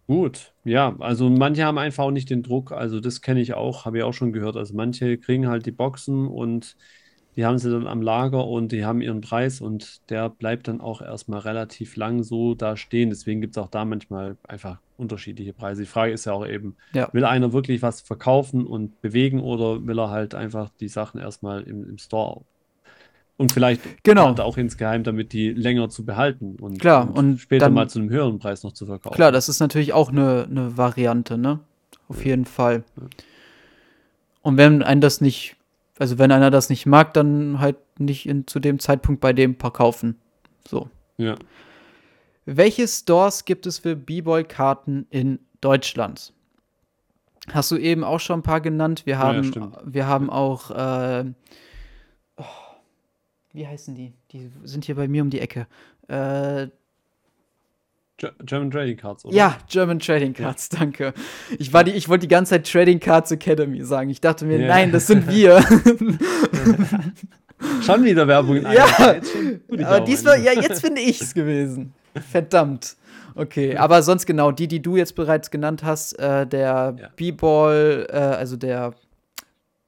Speaker 2: Gut, ja, also manche haben einfach auch nicht den Druck, also das kenne ich auch, habe ich auch schon gehört. Also manche kriegen halt die Boxen und die haben sie dann am Lager und die haben ihren Preis und der bleibt dann auch erstmal relativ lang so da stehen. Deswegen gibt es auch da manchmal einfach unterschiedliche Preise. Die Frage ist ja auch eben,
Speaker 1: Ja.
Speaker 2: will einer wirklich was verkaufen und bewegen oder will er halt einfach die Sachen erstmal im, im Store und vielleicht
Speaker 1: Genau.
Speaker 2: auch insgeheim, damit die länger zu behalten und,
Speaker 1: Klar, und
Speaker 2: später
Speaker 1: dann-
Speaker 2: mal zu einem höheren Preis noch zu verkaufen.
Speaker 1: Klar, das ist natürlich auch eine, eine Variante, ne? Auf jeden Fall. Und wenn ein das nicht, also wenn einer das nicht mag, dann halt nicht in, zu dem Zeitpunkt bei dem verkaufen. So.
Speaker 2: Ja.
Speaker 1: Welche Stores gibt es für B-Boy-Karten in Deutschland? Hast du eben auch schon ein paar genannt. Wir
Speaker 2: Ja,
Speaker 1: haben,
Speaker 2: stimmt.
Speaker 1: wir haben auch, äh, oh, wie heißen die? Die sind hier bei mir um die Ecke. Äh,
Speaker 2: Ge- German Trading Cards, oder?
Speaker 1: ja, German Trading Cards, danke. Ich, war die, ich wollte die ganze Zeit Trading Cards Academy sagen. Ich dachte mir,
Speaker 2: Ja.
Speaker 1: nein, das sind wir.
Speaker 2: Schon wieder Werbung in
Speaker 1: Ja,
Speaker 2: gut,
Speaker 1: aber diesmal, ja, jetzt finde ich es gewesen. Verdammt. Okay, aber sonst genau, die, die du jetzt bereits genannt hast, äh, der
Speaker 2: Ja.
Speaker 1: B-Ball, äh, also der,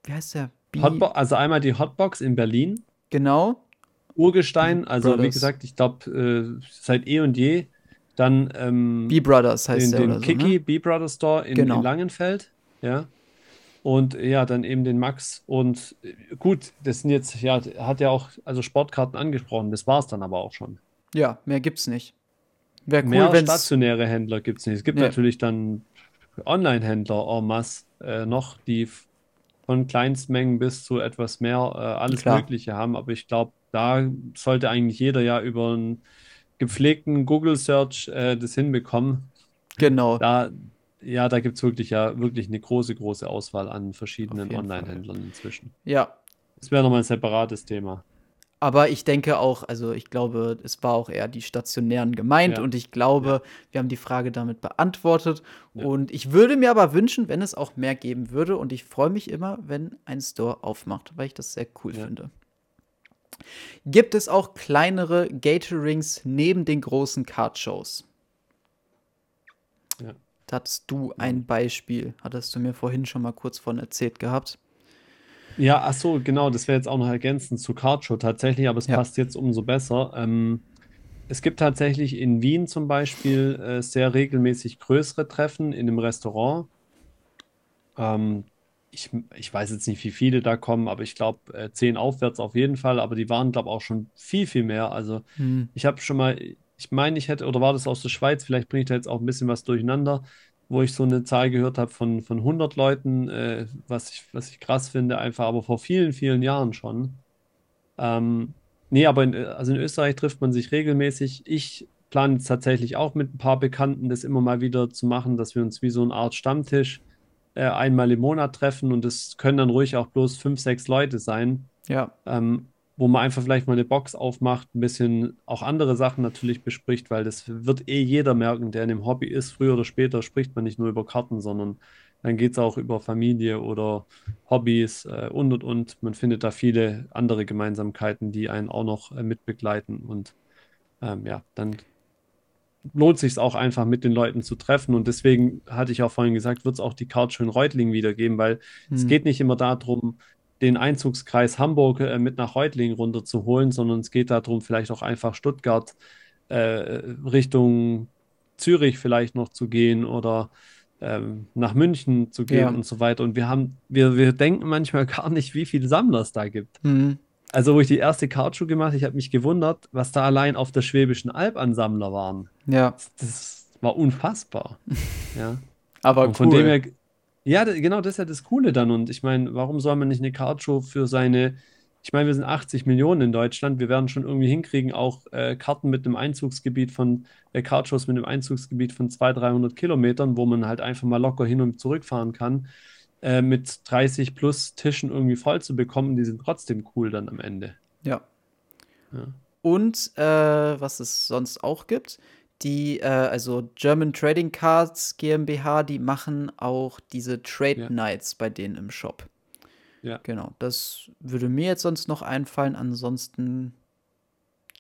Speaker 1: wie heißt der? B
Speaker 2: Hotbo also einmal die Hotbox in Berlin,
Speaker 1: genau.
Speaker 2: Urgestein, also wie
Speaker 1: Brothers.
Speaker 2: gesagt, ich glaube, äh, seit eh und je. Dann ähm,
Speaker 1: B-Brothers heißt
Speaker 2: den,
Speaker 1: der
Speaker 2: den
Speaker 1: oder so,
Speaker 2: Kiki,
Speaker 1: ne?
Speaker 2: B-Brother Store in,
Speaker 1: Genau.
Speaker 2: in Langenfeld, ja. Und ja, dann eben den Max. Und äh, gut, das sind jetzt, ja, hat ja auch, also Sportkarten angesprochen, das war es dann aber auch schon.
Speaker 1: Ja, mehr gibt's nicht. Wäre cool,
Speaker 2: Mehr stationäre Händler gibt es nicht. Es gibt
Speaker 1: Ja.
Speaker 2: natürlich dann Online-Händler en masse äh, noch, die von Kleinstmengen bis zu etwas mehr äh, alles
Speaker 1: Klar.
Speaker 2: Mögliche haben. Aber ich glaube, da sollte eigentlich jeder ja über einen gepflegten Google-Search äh, das hinbekommen.
Speaker 1: genau.
Speaker 2: Da, ja, da gibt es wirklich ja wirklich eine große, große Auswahl an verschiedenen Online-Händlern inzwischen.
Speaker 1: Ja,
Speaker 2: Das wäre nochmal ein separates Thema.
Speaker 1: Aber ich denke auch, also ich glaube, es war auch eher die stationären gemeint
Speaker 2: Ja.
Speaker 1: und ich glaube, wir haben die Frage damit beantwortet.
Speaker 2: Ja.
Speaker 1: Und ich würde mir aber wünschen, wenn es auch mehr geben würde. Und ich freue mich immer, wenn ein Store aufmacht, weil ich das sehr cool
Speaker 2: Ja.
Speaker 1: finde. Gibt es auch kleinere Gatorings neben den großen Card-Shows?
Speaker 2: Ja.
Speaker 1: Da hattest du ein Beispiel, hattest du mir vorhin schon mal kurz von erzählt gehabt.
Speaker 2: Ja, ach so, genau, das wäre jetzt auch noch ergänzend zu Cardshow tatsächlich, aber es
Speaker 1: Ja.
Speaker 2: passt jetzt umso besser. Ähm, es gibt tatsächlich in Wien zum Beispiel äh, sehr regelmäßig größere Treffen in einem Restaurant. Ähm, ich, ich weiß jetzt nicht, wie viele da kommen, aber ich glaube, äh, zehn aufwärts auf jeden Fall. Aber die waren, glaube ich, auch schon viel, viel mehr. Also, hm. ich habe schon mal, ich meine, ich hätte, oder war das aus der Schweiz? Vielleicht bringe ich da jetzt auch ein bisschen was durcheinander, wo ich so eine Zahl gehört habe von, von 100 Leuten, äh, was, ich, was ich krass finde, einfach, aber vor vielen, vielen Jahren schon. Ähm, nee, aber in, also in Österreich trifft man sich regelmäßig. Ich plane jetzt tatsächlich auch mit ein paar Bekannten, das immer mal wieder zu machen, dass wir uns wie so eine Art Stammtisch äh, einmal im Monat treffen und es können dann ruhig auch bloß fünf, sechs Leute sein.
Speaker 1: Ja.
Speaker 2: Ähm, wo man einfach vielleicht mal eine Box aufmacht, ein bisschen auch andere Sachen natürlich bespricht, weil das wird eh jeder merken, der in dem Hobby ist. Früher oder später spricht man nicht nur über Karten, sondern dann geht es auch über Familie oder Hobbys äh, und und und. Man findet da viele andere Gemeinsamkeiten, die einen auch noch äh, mitbegleiten. Und ähm, ja, dann lohnt sich auch einfach mit den Leuten zu treffen. Und deswegen hatte ich auch vorhin gesagt, wird es auch die Couch in Reutlingen wieder geben, weil hm. es geht nicht immer darum, den Einzugskreis Hamburg äh, mit nach Reutlingen runterzuholen, sondern es geht darum, vielleicht auch einfach Stuttgart äh, Richtung Zürich vielleicht noch zu gehen oder ähm, nach München zu gehen ja. und so weiter. Und wir haben, wir, wir denken manchmal gar nicht, wie viele Sammler es da gibt. Mhm. Also, wo ich die erste Cardshow gemacht habe, ich habe mich gewundert, was da allein auf der Schwäbischen Alb an Sammler waren.
Speaker 1: Ja.
Speaker 2: Das, das war unfassbar. ja.
Speaker 1: Aber
Speaker 2: und von cool. dem her, ja, genau, das ist ja das Coole dann. Und ich meine, warum soll man nicht eine Cardshow für seine, ich meine, wir sind 80 Millionen in Deutschland, wir werden schon irgendwie hinkriegen, auch äh, Karten mit einem Einzugsgebiet von, äh, Cardshows mit einem Einzugsgebiet von 200, 300 Kilometern, wo man halt einfach mal locker hin und zurück fahren kann äh, mit 30 plus Tischen irgendwie voll zu bekommen, die sind trotzdem cool dann am Ende.
Speaker 1: Ja. ja. Und äh, was es sonst auch gibt, die, äh, also German Trading Cards GmbH, die machen auch diese Trade ja. Nights bei denen im Shop.
Speaker 2: Ja.
Speaker 1: Genau, das würde mir jetzt sonst noch einfallen. Ansonsten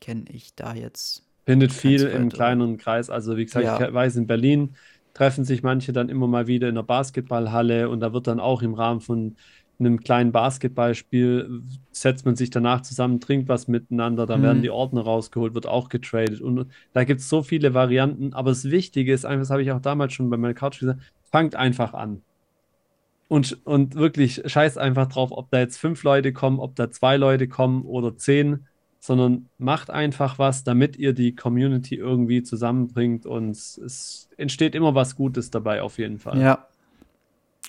Speaker 1: kenne ich da jetzt.
Speaker 2: Findet viel im kleineren Kreis. Also, wie gesagt, ja. ich weiß, in Berlin treffen sich manche dann immer mal wieder in der Basketballhalle und da wird dann auch im Rahmen von einem kleinen Basketballspiel setzt man sich danach zusammen, trinkt was miteinander, dann mhm. werden die Ordner rausgeholt, wird auch getradet und da gibt es so viele Varianten, aber das Wichtige ist einfach, das habe ich auch damals schon bei meiner Couch gesagt, fangt einfach an. Und, und wirklich scheißt einfach drauf, ob da jetzt fünf Leute kommen, ob da zwei Leute kommen oder zehn sondern macht einfach was, damit ihr die Community irgendwie zusammenbringt und es entsteht immer was Gutes dabei, auf jeden Fall.
Speaker 1: Ja,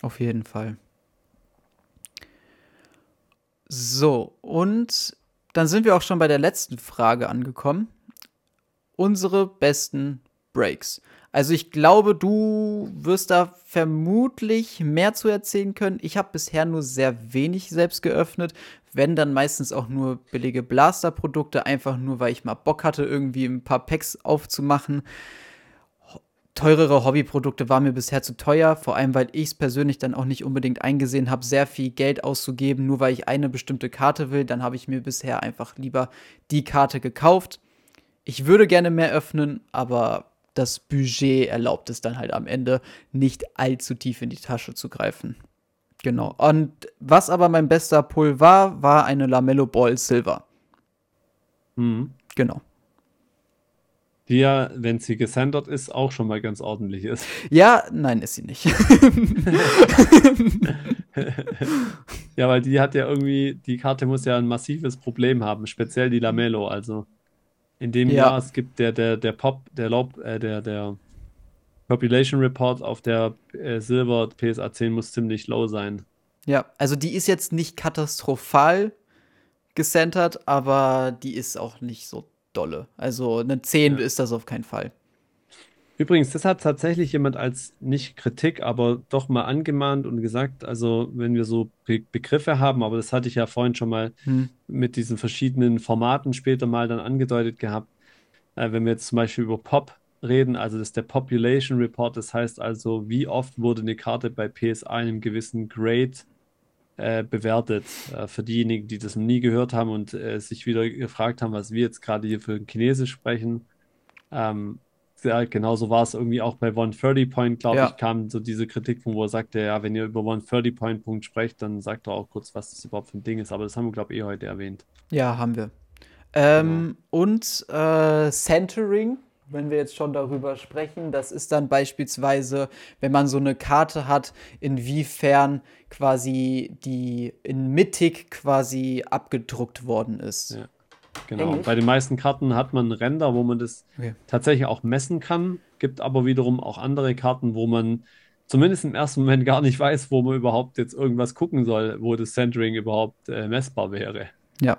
Speaker 1: auf jeden Fall. So, und dann sind wir auch schon bei der letzten Frage angekommen. Unsere besten Breaks. Also ich glaube, du wirst da vermutlich mehr zu erzählen können. Ich habe bisher nur sehr wenig selbst geöffnet, wenn dann meistens auch nur billige Blaster-Produkte, einfach nur, weil ich mal Bock hatte, irgendwie ein paar Packs aufzumachen. Teurere Hobbyprodukte waren mir bisher zu teuer, vor allem weil ich es persönlich dann auch nicht unbedingt eingesehen habe, sehr viel Geld auszugeben, nur weil ich eine bestimmte Karte will. Dann habe ich mir bisher einfach lieber die Karte gekauft. Ich würde gerne mehr öffnen, aber das Budget erlaubt es dann halt am Ende nicht allzu tief in die Tasche zu greifen. Genau. Und was aber mein bester Pull war, war eine Lamello Ball Silver.
Speaker 2: Mhm.
Speaker 1: Genau.
Speaker 2: Die ja, wenn sie gesendert ist, auch schon mal ganz ordentlich ist.
Speaker 1: Ja, nein, ist sie nicht.
Speaker 2: ja, weil die hat ja irgendwie, die Karte muss ja ein massives Problem haben, speziell die Lamello. Also in dem ja. Jahr, es gibt der, der, der Pop, der Lob, äh, der, der Population Report auf der äh, Silver PSA 10 muss ziemlich low sein.
Speaker 1: Ja, also die ist jetzt nicht katastrophal gecentert, aber die ist auch nicht so dolle. Also eine 10 ja. ist das auf keinen Fall.
Speaker 2: Übrigens, das hat tatsächlich jemand als nicht Kritik, aber doch mal angemahnt und gesagt, also wenn wir so Be Begriffe haben, aber das hatte ich ja vorhin schon mal hm. mit diesen verschiedenen Formaten später mal dann angedeutet gehabt, äh, wenn wir jetzt zum Beispiel über Pop reden, also das ist der Population Report, das heißt also, wie oft wurde eine Karte bei PSA in einem gewissen Grade äh, bewertet. Äh, für diejenigen, die das noch nie gehört haben und äh, sich wieder gefragt haben, was wir jetzt gerade hier für Chinesisch sprechen. Ähm, ja, genauso war es irgendwie auch bei 130 Point, glaube ja. ich, kam so diese Kritik von, wo er sagte, ja, wenn ihr über 130 Point Punkt sprecht, dann sagt er auch kurz, was das überhaupt für ein Ding ist. Aber das haben wir, glaube ich, eh heute erwähnt.
Speaker 1: Ja, haben wir. Ähm, genau. Und äh, Centering, wenn wir jetzt schon darüber sprechen, das ist dann beispielsweise, wenn man so eine Karte hat, inwiefern quasi die in mittig quasi abgedruckt worden ist. Ja.
Speaker 2: Genau. Bei den meisten Karten hat man Render, wo man das okay. tatsächlich auch messen kann. Gibt aber wiederum auch andere Karten, wo man zumindest im ersten Moment gar nicht weiß, wo man überhaupt jetzt irgendwas gucken soll, wo das Centering überhaupt äh, messbar wäre.
Speaker 1: Ja.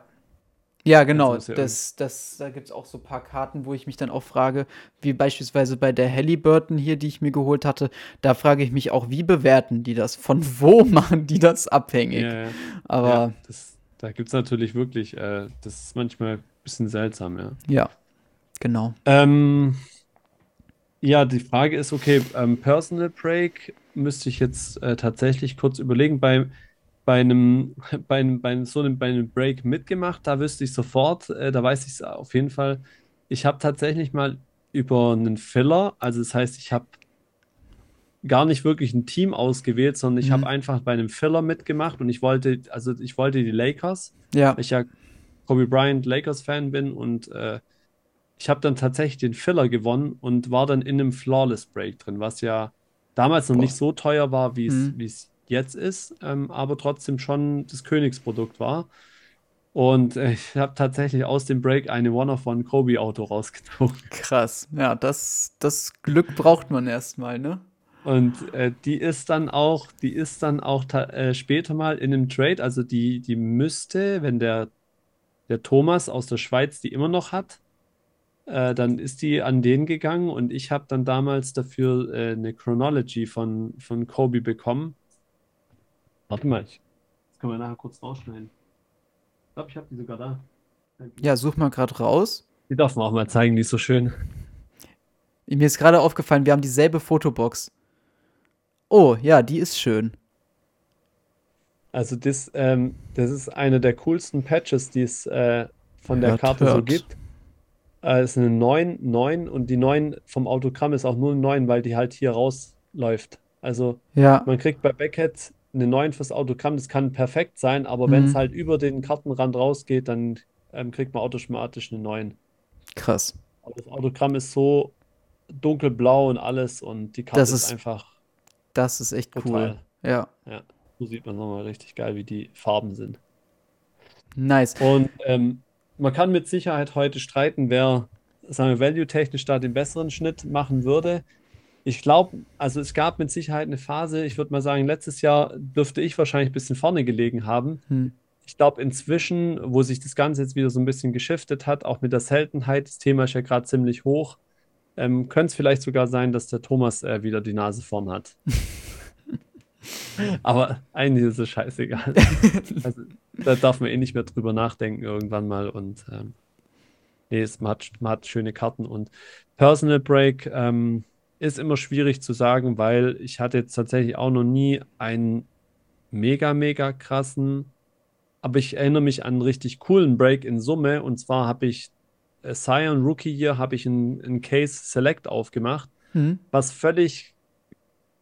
Speaker 1: Ja, genau. Das, das, das, da gibt es auch so ein paar Karten, wo ich mich dann auch frage, wie beispielsweise bei der Halliburton hier, die ich mir geholt hatte, da frage ich mich auch, wie bewerten die das? Von wo machen die das abhängig? Ja, ja. Aber ja,
Speaker 2: das, da gibt es natürlich wirklich, äh, das ist manchmal ein bisschen seltsam, ja.
Speaker 1: Ja, genau.
Speaker 2: Ähm, ja, die Frage ist, okay, ähm, Personal Break müsste ich jetzt äh, tatsächlich kurz überlegen. Bei bei einem, bei einem, bei einem, so einem, bei einem Break mitgemacht, da wüsste ich sofort, äh, da weiß ich es auf jeden Fall. Ich habe tatsächlich mal über einen Filler, also das heißt, ich habe gar nicht wirklich ein Team ausgewählt, sondern ich mhm. habe einfach bei einem Filler mitgemacht und ich wollte, also ich wollte die Lakers,
Speaker 1: ja.
Speaker 2: weil ich ja Kobe Bryant Lakers-Fan bin und äh, ich habe dann tatsächlich den Filler gewonnen und war dann in einem Flawless Break drin, was ja damals noch Boah. nicht so teuer war, wie es mhm jetzt ist, ähm, aber trotzdem schon das Königsprodukt war. Und äh, ich habe tatsächlich aus dem Break eine One-of-One Kobe-Auto rausgezogen.
Speaker 1: Krass. Ja, das, das Glück braucht man erstmal, ne?
Speaker 2: Und äh, die ist dann auch, die ist dann auch äh, später mal in einem Trade, also die, die müsste, wenn der, der Thomas aus der Schweiz die immer noch hat, äh, dann ist die an den gegangen und ich habe dann damals dafür äh, eine Chronology von, von Kobe bekommen. Warte mal, ich, das können wir nachher kurz rausschneiden. Ich glaube, ich habe die sogar da.
Speaker 1: Ja, such mal gerade raus.
Speaker 2: Die darf man auch mal zeigen, die ist so schön.
Speaker 1: Mir ist gerade aufgefallen, wir haben dieselbe Fotobox. Oh, ja, die ist schön.
Speaker 2: Also das, ähm, das ist eine der coolsten Patches, die es äh, von der hört, Karte hört. so gibt. Äh, ist eine 9, 9 und die 9 vom Autogramm ist auch nur eine 9, weil die halt hier rausläuft. Also
Speaker 1: ja.
Speaker 2: man kriegt bei Beckett eine 9 fürs Autogramm, das kann perfekt sein, aber mhm. wenn es halt über den Kartenrand rausgeht, dann ähm, kriegt man automatisch eine 9.
Speaker 1: Krass.
Speaker 2: Aber das Autogramm ist so dunkelblau und alles und die Karte das ist, ist einfach.
Speaker 1: Das ist echt total. cool. Ja.
Speaker 2: Ja. So sieht man nochmal richtig geil, wie die Farben sind.
Speaker 1: Nice.
Speaker 2: Und ähm, man kann mit Sicherheit heute streiten, wer, sagen wir, value-technisch da den besseren Schnitt machen würde. Ich glaube, also es gab mit Sicherheit eine Phase, ich würde mal sagen, letztes Jahr dürfte ich wahrscheinlich ein bisschen vorne gelegen haben. Hm. Ich glaube, inzwischen, wo sich das Ganze jetzt wieder so ein bisschen geschiftet hat, auch mit der Seltenheit, das Thema ist ja gerade ziemlich hoch, ähm, könnte es vielleicht sogar sein, dass der Thomas äh, wieder die Nase vorn hat. Aber eigentlich ist es scheißegal. also, da darf man eh nicht mehr drüber nachdenken irgendwann mal. Und ähm, nee, es, man, hat, man hat schöne Karten. Und Personal Break, ähm, ist immer schwierig zu sagen, weil ich hatte jetzt tatsächlich auch noch nie einen mega, mega krassen, aber ich erinnere mich an einen richtig coolen Break in Summe und zwar habe ich äh, Scion Rookie hier, habe ich einen Case Select aufgemacht, mhm. was völlig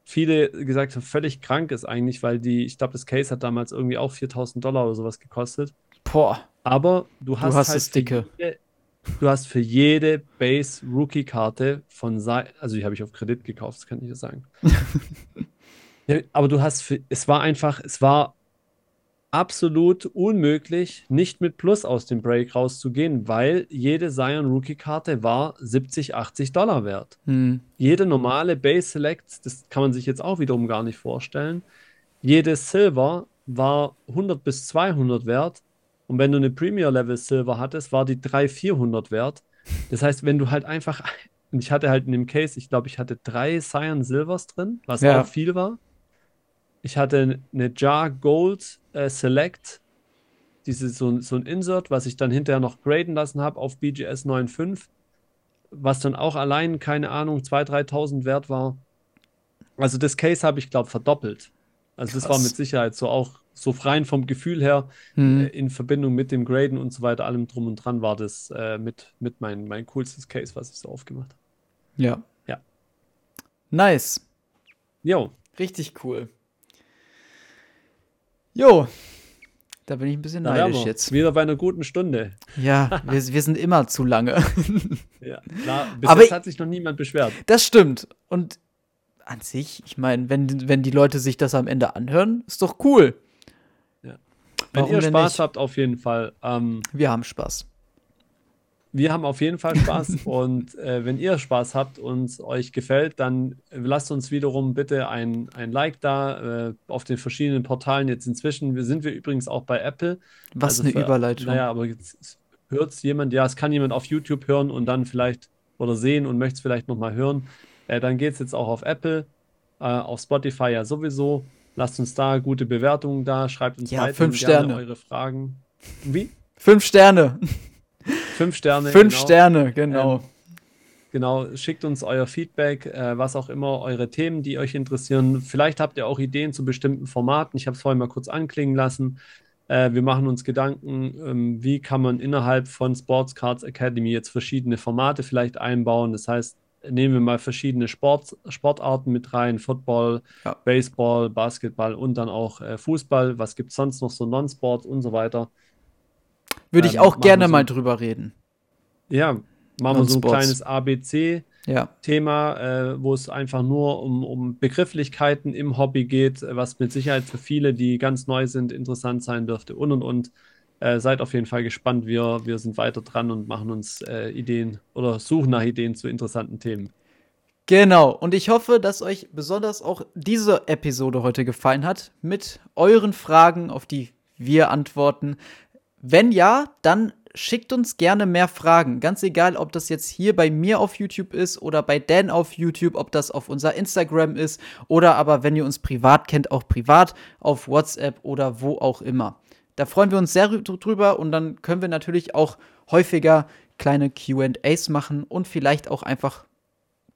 Speaker 2: viele gesagt haben, völlig krank ist eigentlich, weil die, ich glaube, das Case hat damals irgendwie auch 4000 Dollar oder sowas gekostet.
Speaker 1: Boah.
Speaker 2: Aber du hast,
Speaker 1: du hast halt es dicke.
Speaker 2: Jede, Du hast für jede Base Rookie Karte von Sa also die habe ich auf Kredit gekauft, das kann ich ja sagen. ja, aber du hast für es war einfach, es war absolut unmöglich, nicht mit Plus aus dem Break rauszugehen, weil jede Zion Rookie Karte war 70, 80 Dollar wert. Hm. Jede normale Base Select, das kann man sich jetzt auch wiederum gar nicht vorstellen. Jede Silver war 100 bis 200 wert und wenn du eine Premier Level Silver hattest, war die 300, 400 wert. Das heißt, wenn du halt einfach, und ich hatte halt in dem Case, ich glaube, ich hatte drei Cyan Silvers drin, was ja. auch viel war. Ich hatte eine Jar Gold äh, Select, diese, so, so ein Insert, was ich dann hinterher noch graden lassen habe auf BGS 9.5, was dann auch allein, keine Ahnung, 2.000, 3.000 wert war. Also das Case habe ich, glaube verdoppelt. Also Krass. das war mit Sicherheit so auch so rein vom Gefühl her, mhm. in Verbindung mit dem Graden und so weiter, allem drum und dran, war das äh, mit, mit mein, mein coolstes Case, was ich so aufgemacht habe.
Speaker 1: Ja.
Speaker 2: Ja.
Speaker 1: Nice.
Speaker 2: Jo.
Speaker 1: Richtig cool. Jo. Da bin ich ein bisschen
Speaker 2: Da
Speaker 1: neidisch
Speaker 2: wir
Speaker 1: jetzt.
Speaker 2: Wieder bei einer guten Stunde.
Speaker 1: Ja, wir, wir sind immer zu lange.
Speaker 2: Ja, klar. Bis
Speaker 1: Aber
Speaker 2: jetzt hat sich noch niemand beschwert.
Speaker 1: Das stimmt. Und an sich, ich meine, wenn, wenn die Leute sich das am Ende anhören, ist doch cool.
Speaker 2: Wenn
Speaker 1: Warum
Speaker 2: ihr Spaß habt, auf jeden Fall. Ähm,
Speaker 1: Wir haben Spaß.
Speaker 2: wir haben auf jeden Fall Spaß. und äh, wenn ihr Spaß habt und euch gefällt, dann lasst uns wiederum bitte ein, ein Like da äh, auf den verschiedenen Portalen. Jetzt inzwischen wir, sind wir übrigens auch bei Apple.
Speaker 1: Was
Speaker 2: Also
Speaker 1: eine
Speaker 2: für-
Speaker 1: Überleitung.
Speaker 2: Naja, aber jetzt hört es jemand, ja, es kann jemand auf YouTube hören und dann vielleicht oder sehen und möchte es vielleicht nochmal hören. Äh, dann geht es jetzt auch auf Apple, äh, auf Spotify ja sowieso. Lasst uns da gute Bewertungen da, schreibt uns
Speaker 1: Ja,
Speaker 2: weiter
Speaker 1: fünf Sterne.
Speaker 2: eure Fragen. Wie?
Speaker 1: Fünf Sterne.
Speaker 2: Fünf Sterne.
Speaker 1: Fünf
Speaker 2: genau.
Speaker 1: Sterne, genau.
Speaker 2: Ähm, Genau, schickt uns euer Feedback, äh, was auch immer, eure Themen, die euch interessieren. Vielleicht habt ihr auch Ideen zu bestimmten Formaten. Ich habe es vorhin mal kurz anklingen lassen. Äh, wir machen uns Gedanken, ähm, wie kann man innerhalb von Sports Cards Academy jetzt verschiedene Formate vielleicht einbauen. Das heißt, nehmen wir mal verschiedene Sport, Sportarten mit rein, Football,
Speaker 1: Ja.
Speaker 2: Baseball, Basketball und dann auch äh, Fußball. Was gibt es sonst noch so Non-Sport und so weiter.
Speaker 1: Würde ich
Speaker 2: ähm,
Speaker 1: auch
Speaker 2: machen
Speaker 1: gerne
Speaker 2: so-
Speaker 1: mal drüber reden.
Speaker 2: Ja, machen wir so ein
Speaker 1: Non-Sports.
Speaker 2: kleines ABC.
Speaker 1: Ja.
Speaker 2: Thema, äh, wo es einfach nur um, um Begrifflichkeiten im Hobby geht, was mit Sicherheit für viele, die ganz neu sind, interessant sein dürfte und und und. Äh, seid auf jeden Fall gespannt. Wir, wir sind weiter dran und machen uns äh, Ideen oder suchen nach Ideen zu interessanten Themen.
Speaker 1: Genau. Und ich hoffe, dass euch besonders auch diese Episode heute gefallen hat mit euren Fragen, auf die wir antworten. Wenn ja, dann schickt uns gerne mehr Fragen. Ganz egal, ob das jetzt hier bei mir auf YouTube ist oder bei Dan auf YouTube, ob das auf unser Instagram ist oder aber, wenn ihr uns privat kennt, auch privat auf WhatsApp oder wo auch immer. Da freuen wir uns sehr rü- drüber und dann können wir natürlich auch häufiger kleine QAs machen und vielleicht auch einfach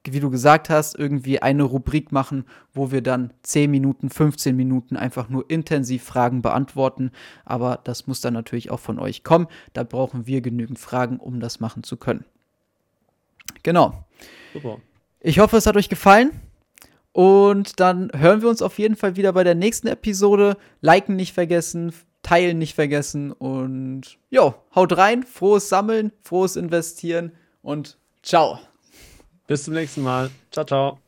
Speaker 1: wie du gesagt hast, irgendwie eine Rubrik machen, wo wir dann 10 Minuten, 15 Minuten einfach nur intensiv Fragen beantworten. Aber das muss dann natürlich auch von euch kommen. Da brauchen wir genügend Fragen, um das machen zu können. Genau.
Speaker 2: Super.
Speaker 1: Ich hoffe, es hat euch gefallen. Und dann hören wir uns auf jeden Fall wieder bei der nächsten Episode. Liken nicht vergessen, teilen nicht vergessen. Und jo, haut rein. Frohes Sammeln, frohes Investieren und ciao.
Speaker 2: Bis zum nächsten Mal. Ciao, ciao.